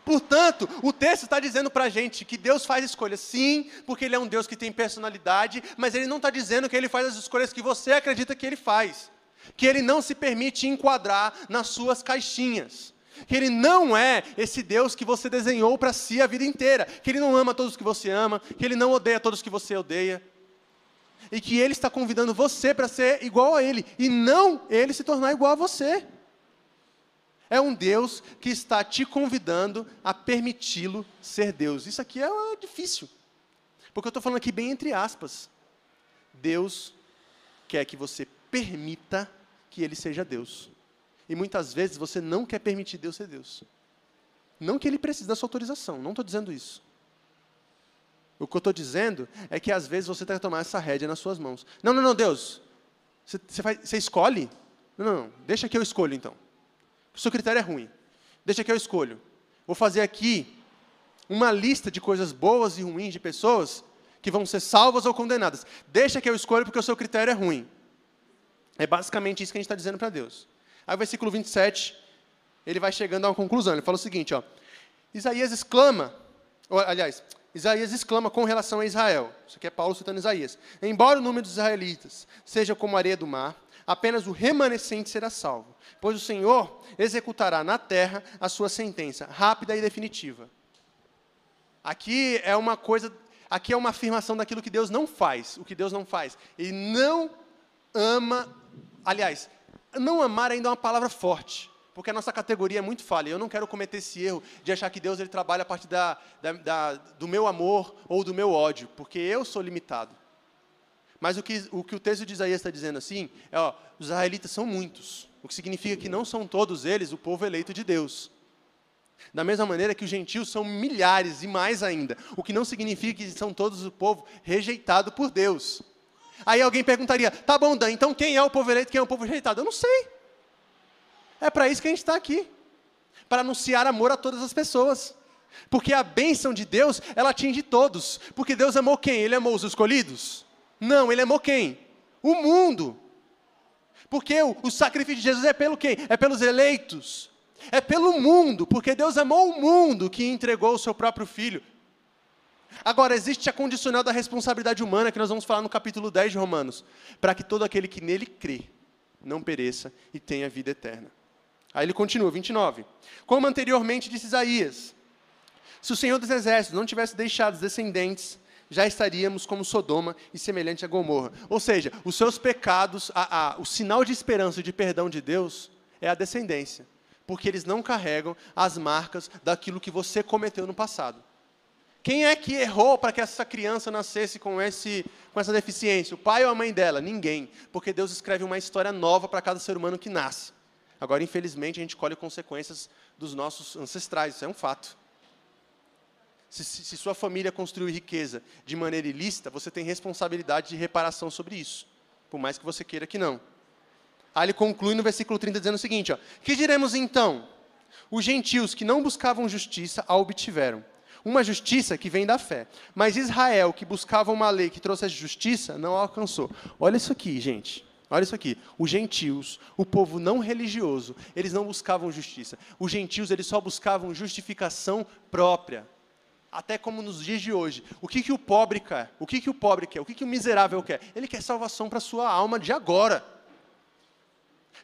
Portanto, o texto está dizendo para a gente que Deus faz escolhas, sim, porque Ele é um Deus que tem personalidade, mas Ele não está dizendo que Ele faz as escolhas que você acredita que Ele faz. Que Ele não se permite enquadrar nas suas caixinhas. Que Ele não é esse Deus que você desenhou para si a vida inteira. Que Ele não ama todos que você ama. Que Ele não odeia todos que você odeia. E que Ele está convidando você para ser igual a Ele. E não Ele se tornar igual a você. É um Deus que está te convidando a permiti-lo ser Deus. Isso aqui é difícil. Porque eu estou falando aqui bem entre aspas. Deus quer que você permita que ele seja Deus. E muitas vezes você não quer permitir Deus ser Deus. Não que ele precise da sua autorização, não estou dizendo isso. O que eu estou dizendo é que às vezes você tem que tomar essa rédea nas suas mãos. Não, não, não, Deus. Você escolhe? Não, não, não, deixa que eu escolho então. O seu critério é ruim. Deixa que eu escolho. Vou fazer aqui uma lista de coisas boas e ruins de pessoas que vão ser salvas ou condenadas. Deixa que eu escolho porque o seu critério é ruim. É basicamente isso que a gente está dizendo para Deus. Aí o versículo 27, ele vai chegando a uma conclusão. Ele fala o seguinte, ó. Isaías exclama, ou, aliás, Isaías exclama com relação a Israel. Isso aqui é Paulo citando Isaías. Embora o número dos israelitas seja como a areia do mar, apenas o remanescente será salvo, pois o Senhor executará na terra a sua sentença, rápida e definitiva. Aqui é uma coisa, aqui é uma afirmação daquilo que Deus não faz, o que Deus não faz. Ele não ama, aliás, não amar ainda é uma palavra forte, porque a nossa categoria é muito falha. Eu não quero cometer esse erro de achar que Deus ele trabalha a partir da, da, da, do meu amor ou do meu ódio, porque eu sou limitado. Mas o que o, que o texto de Isaías está dizendo assim é: ó, os israelitas são muitos, o que significa que não são todos eles o povo eleito de Deus. Da mesma maneira que os gentios são milhares e mais ainda, o que não significa que são todos o povo rejeitado por Deus. Aí alguém perguntaria: tá bom, Dan, então quem é o povo eleito, quem é o povo rejeitado? Eu não sei. É para isso que a gente está aqui para anunciar amor a todas as pessoas. Porque a bênção de Deus, ela atinge todos. Porque Deus amou quem? Ele amou os escolhidos? Não, ele amou quem? O mundo. Porque o, o sacrifício de Jesus é pelo quem? É pelos eleitos. É pelo mundo, porque Deus amou o mundo que entregou o seu próprio filho. Agora, existe a condicional da responsabilidade humana, que nós vamos falar no capítulo 10 de Romanos, para que todo aquele que nele crê não pereça e tenha vida eterna. Aí ele continua, 29. Como anteriormente disse Isaías: Se o Senhor dos Exércitos não tivesse deixado os descendentes já estaríamos como Sodoma e semelhante a Gomorra. Ou seja, os seus pecados, a, a, o sinal de esperança de perdão de Deus é a descendência, porque eles não carregam as marcas daquilo que você cometeu no passado. Quem é que errou para que essa criança nascesse com, esse, com essa deficiência? O pai ou a mãe dela? Ninguém. Porque Deus escreve uma história nova para cada ser humano que nasce. Agora, infelizmente, a gente colhe consequências dos nossos ancestrais, isso é um fato. Se, se, sua família construiu riqueza de maneira ilícita, você tem responsabilidade de reparação sobre isso, por mais que você queira que não. Aí ele conclui no versículo 30 dizendo o seguinte: ó, Que diremos então? Os gentios que não buscavam justiça a obtiveram. Uma justiça que vem da fé. Mas Israel, que buscava uma lei que trouxesse justiça, não a alcançou. Olha isso aqui, gente. Olha isso aqui. Os gentios, o povo não religioso, eles não buscavam justiça. Os gentios, eles só buscavam justificação própria. Até como nos dias de hoje. O que, que o pobre quer? O que, que o pobre quer? O que, que o miserável quer? Ele quer salvação para a sua alma de agora.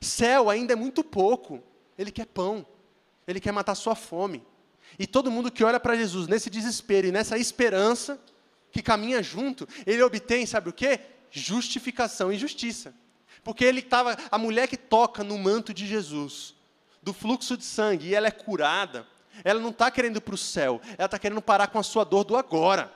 Céu ainda é muito pouco. Ele quer pão. Ele quer matar sua fome. E todo mundo que olha para Jesus nesse desespero e nessa esperança que caminha junto, ele obtém, sabe o quê? Justificação e justiça. Porque ele estava, a mulher que toca no manto de Jesus, do fluxo de sangue, e ela é curada, ela não está querendo ir para o céu, ela está querendo parar com a sua dor do agora.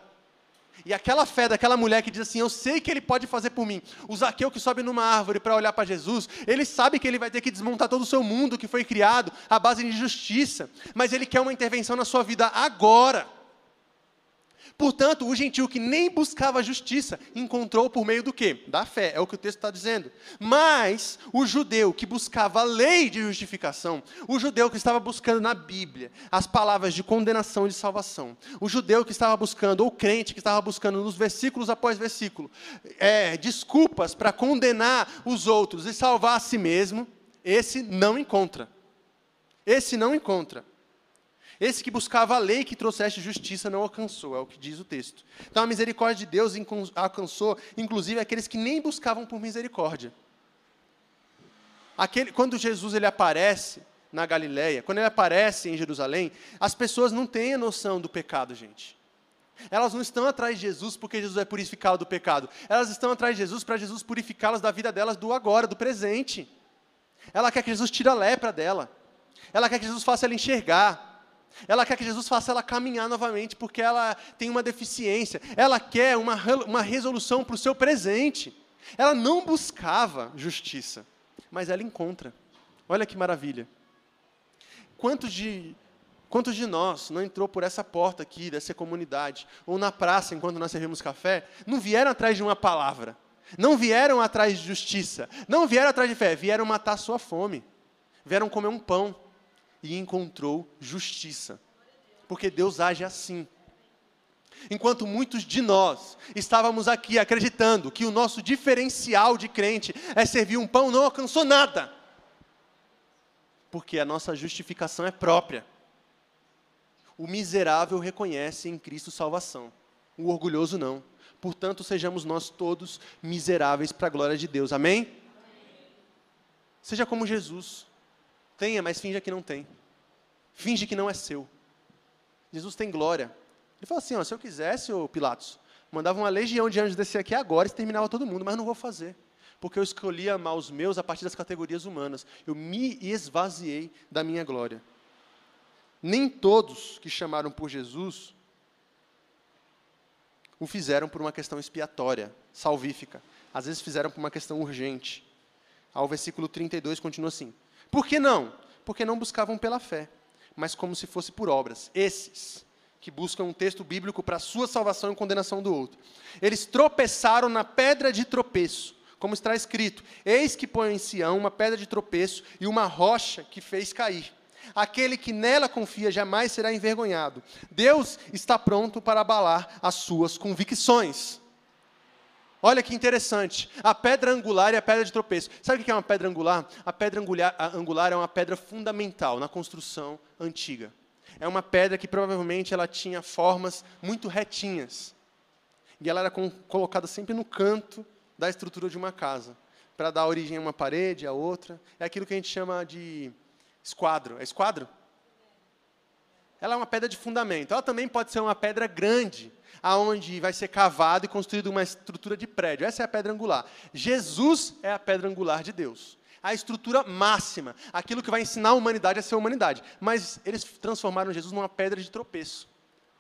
E aquela fé daquela mulher que diz assim: Eu sei que ele pode fazer por mim. O Zaqueu que sobe numa árvore para olhar para Jesus, ele sabe que ele vai ter que desmontar todo o seu mundo que foi criado à base de justiça, mas ele quer uma intervenção na sua vida agora. Portanto, o gentil que nem buscava justiça encontrou por meio do quê? Da fé, é o que o texto está dizendo. Mas o judeu que buscava a lei de justificação, o judeu que estava buscando na Bíblia as palavras de condenação e de salvação, o judeu que estava buscando, ou o crente que estava buscando nos versículos após versículo, é, desculpas para condenar os outros e salvar a si mesmo, esse não encontra. Esse não encontra. Esse que buscava a lei que trouxesse justiça não alcançou, é o que diz o texto. Então a misericórdia de Deus alcançou, inclusive, aqueles que nem buscavam por misericórdia. Aquele, quando Jesus ele aparece na Galileia, quando ele aparece em Jerusalém, as pessoas não têm a noção do pecado, gente. Elas não estão atrás de Jesus porque Jesus é purificado do pecado. Elas estão atrás de Jesus para Jesus purificá-las da vida delas do agora, do presente. Ela quer que Jesus tire a lepra dela. Ela quer que Jesus faça ela enxergar. Ela quer que Jesus faça ela caminhar novamente porque ela tem uma deficiência. Ela quer uma, uma resolução para o seu presente. Ela não buscava justiça, mas ela encontra. Olha que maravilha. Quantos de, quantos de nós não entrou por essa porta aqui, dessa comunidade, ou na praça, enquanto nós servimos café, não vieram atrás de uma palavra, não vieram atrás de justiça, não vieram atrás de fé, vieram matar a sua fome, vieram comer um pão, e encontrou justiça. Porque Deus age assim. Enquanto muitos de nós estávamos aqui acreditando que o nosso diferencial de crente é servir um pão, não alcançou nada. Porque a nossa justificação é própria. O miserável reconhece em Cristo salvação, o orgulhoso não. Portanto, sejamos nós todos miseráveis para a glória de Deus. Amém? Amém? Seja como Jesus. Tenha, mas finja que não tem. Finge que não é seu. Jesus tem glória. Ele falou assim: ó, se eu quisesse, ô Pilatos, mandava uma legião de anjos descer aqui agora e exterminava todo mundo, mas não vou fazer. Porque eu escolhi amar os meus a partir das categorias humanas. Eu me esvaziei da minha glória. Nem todos que chamaram por Jesus o fizeram por uma questão expiatória, salvífica. Às vezes fizeram por uma questão urgente. Ao versículo 32 continua assim: por que não? Porque não buscavam pela fé, mas como se fosse por obras. Esses que buscam um texto bíblico para a sua salvação e condenação do outro. Eles tropeçaram na pedra de tropeço, como está escrito: Eis que põe em Sião uma pedra de tropeço e uma rocha que fez cair. Aquele que nela confia jamais será envergonhado. Deus está pronto para abalar as suas convicções. Olha que interessante. A pedra angular e a pedra de tropeço. Sabe o que é uma pedra angular? A pedra angular é uma pedra fundamental na construção antiga. É uma pedra que provavelmente ela tinha formas muito retinhas. E ela era colocada sempre no canto da estrutura de uma casa, para dar origem a uma parede, a outra. É aquilo que a gente chama de esquadro. É esquadro? Ela é uma pedra de fundamento. Ela também pode ser uma pedra grande, aonde vai ser cavado e construído uma estrutura de prédio. Essa é a pedra angular. Jesus é a pedra angular de Deus. A estrutura máxima, aquilo que vai ensinar a humanidade a ser humanidade. Mas eles transformaram Jesus numa pedra de tropeço.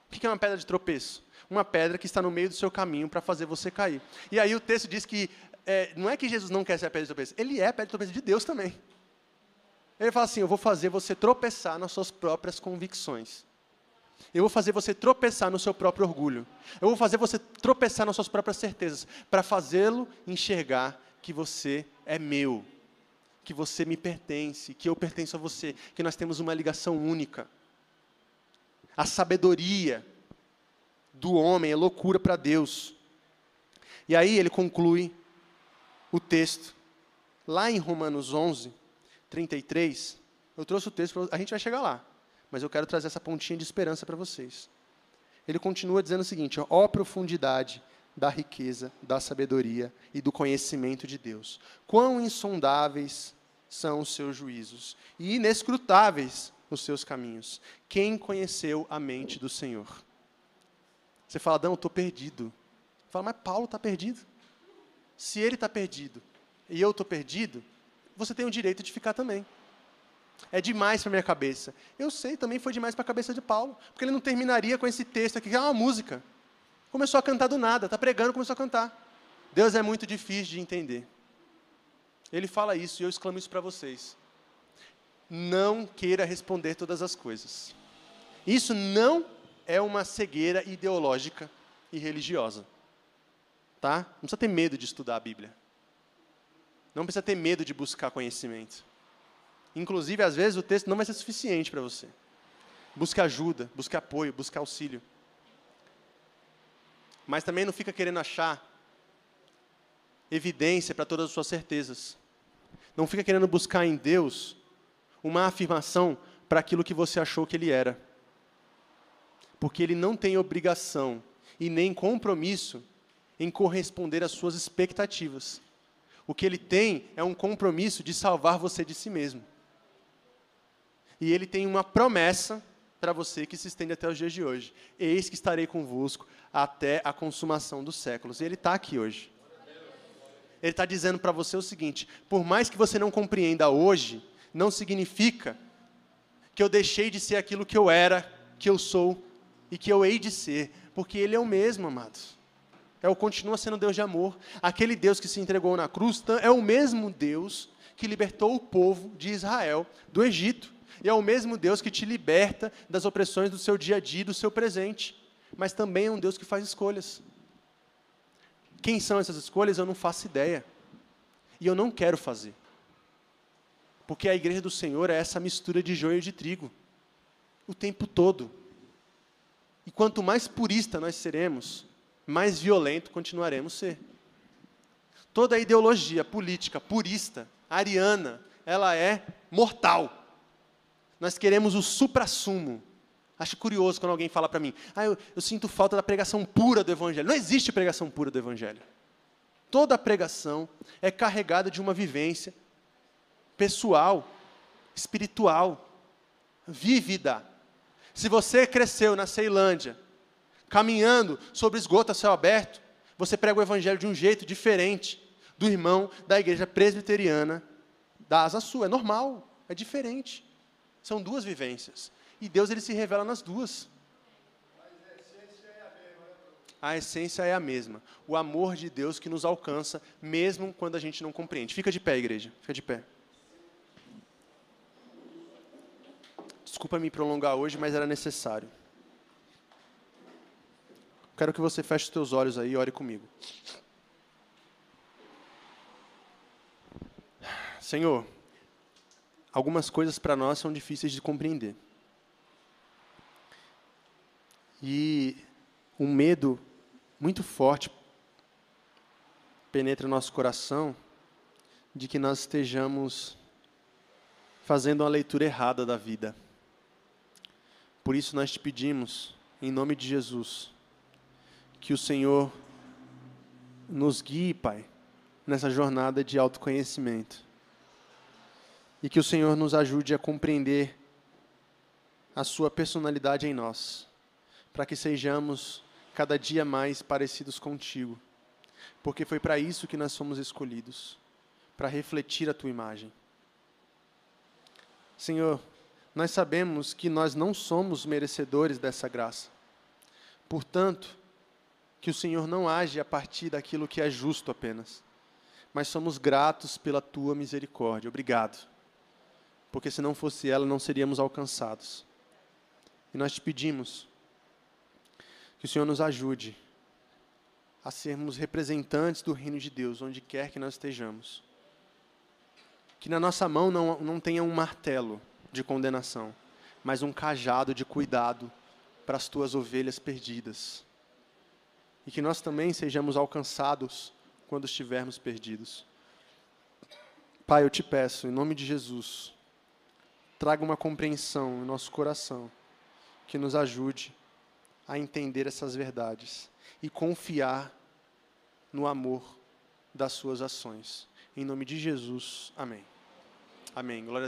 O que é uma pedra de tropeço? Uma pedra que está no meio do seu caminho para fazer você cair. E aí o texto diz que é, não é que Jesus não quer ser a pedra de tropeço, ele é a pedra de tropeço de Deus também. Ele fala assim: Eu vou fazer você tropeçar nas suas próprias convicções. Eu vou fazer você tropeçar no seu próprio orgulho. Eu vou fazer você tropeçar nas suas próprias certezas, para fazê-lo enxergar que você é meu, que você me pertence, que eu pertenço a você, que nós temos uma ligação única. A sabedoria do homem é loucura para Deus. E aí ele conclui o texto, lá em Romanos 11, 33. Eu trouxe o texto, a gente vai chegar lá, mas eu quero trazer essa pontinha de esperança para vocês. Ele continua dizendo o seguinte: ó, profundidade da riqueza, da sabedoria e do conhecimento de Deus. Quão insondáveis são os seus juízos e inescrutáveis os seus caminhos. Quem conheceu a mente do Senhor? Você fala, Adão, eu estou perdido. Fala, mas Paulo está perdido. Se ele está perdido e eu estou perdido, você tem o direito de ficar também. É demais para minha cabeça. Eu sei, também foi demais para a cabeça de Paulo, porque ele não terminaria com esse texto aqui, que é uma música. Começou a cantar do nada, está pregando, começou a cantar. Deus é muito difícil de entender. Ele fala isso e eu exclamo isso para vocês. Não queira responder todas as coisas. Isso não é uma cegueira ideológica e religiosa. Tá? Não precisa ter medo de estudar a Bíblia. Não precisa ter medo de buscar conhecimento. Inclusive, às vezes, o texto não vai ser suficiente para você. Busque ajuda, busque apoio, busque auxílio. Mas também não fica querendo achar evidência para todas as suas certezas. Não fica querendo buscar em Deus uma afirmação para aquilo que você achou que ele era. Porque ele não tem obrigação e nem compromisso em corresponder às suas expectativas. O que ele tem é um compromisso de salvar você de si mesmo. E ele tem uma promessa para você que se estende até os dias de hoje. Eis que estarei convosco até a consumação dos séculos. E ele está aqui hoje. Ele está dizendo para você o seguinte: por mais que você não compreenda hoje, não significa que eu deixei de ser aquilo que eu era, que eu sou e que eu hei de ser, porque Ele é o mesmo, amados. É o continua sendo Deus de amor. Aquele Deus que se entregou na cruz é o mesmo Deus que libertou o povo de Israel do Egito. E é o mesmo Deus que te liberta das opressões do seu dia a dia, do seu presente. Mas também é um Deus que faz escolhas. Quem são essas escolhas eu não faço ideia. E eu não quero fazer. Porque a igreja do Senhor é essa mistura de joio e de trigo. O tempo todo. E quanto mais purista nós seremos, mais violento continuaremos ser. Toda a ideologia política purista, ariana, ela é mortal. Nós queremos o suprassumo. Acho curioso quando alguém fala para mim, ah, eu, eu sinto falta da pregação pura do Evangelho. Não existe pregação pura do Evangelho. Toda pregação é carregada de uma vivência pessoal, espiritual, vívida. Se você cresceu na Ceilândia, caminhando sobre esgoto a céu aberto, você prega o Evangelho de um jeito diferente do irmão da igreja presbiteriana da Asa Sul. É normal, é diferente. São duas vivências. E Deus ele se revela nas duas. A essência é a mesma. O amor de Deus que nos alcança, mesmo quando a gente não compreende. Fica de pé, igreja. Fica de pé. Desculpa me prolongar hoje, mas era necessário. Quero que você feche os teus olhos aí e ore comigo. Senhor, algumas coisas para nós são difíceis de compreender. E um medo muito forte penetra nosso coração de que nós estejamos fazendo uma leitura errada da vida. Por isso nós te pedimos, em nome de Jesus, que o Senhor nos guie, Pai, nessa jornada de autoconhecimento. E que o Senhor nos ajude a compreender a Sua personalidade em nós para que sejamos cada dia mais parecidos contigo. Porque foi para isso que nós fomos escolhidos para refletir a tua imagem. Senhor, nós sabemos que nós não somos merecedores dessa graça. Portanto, que o Senhor não age a partir daquilo que é justo apenas, mas somos gratos pela tua misericórdia. Obrigado. Porque se não fosse ela, não seríamos alcançados. E nós te pedimos que o Senhor nos ajude a sermos representantes do reino de Deus, onde quer que nós estejamos. Que na nossa mão não, não tenha um martelo de condenação, mas um cajado de cuidado para as tuas ovelhas perdidas. E que nós também sejamos alcançados quando estivermos perdidos. Pai, eu te peço, em nome de Jesus, traga uma compreensão em nosso coração que nos ajude a entender essas verdades e confiar no amor das suas ações. Em nome de Jesus, amém. Amém. Glória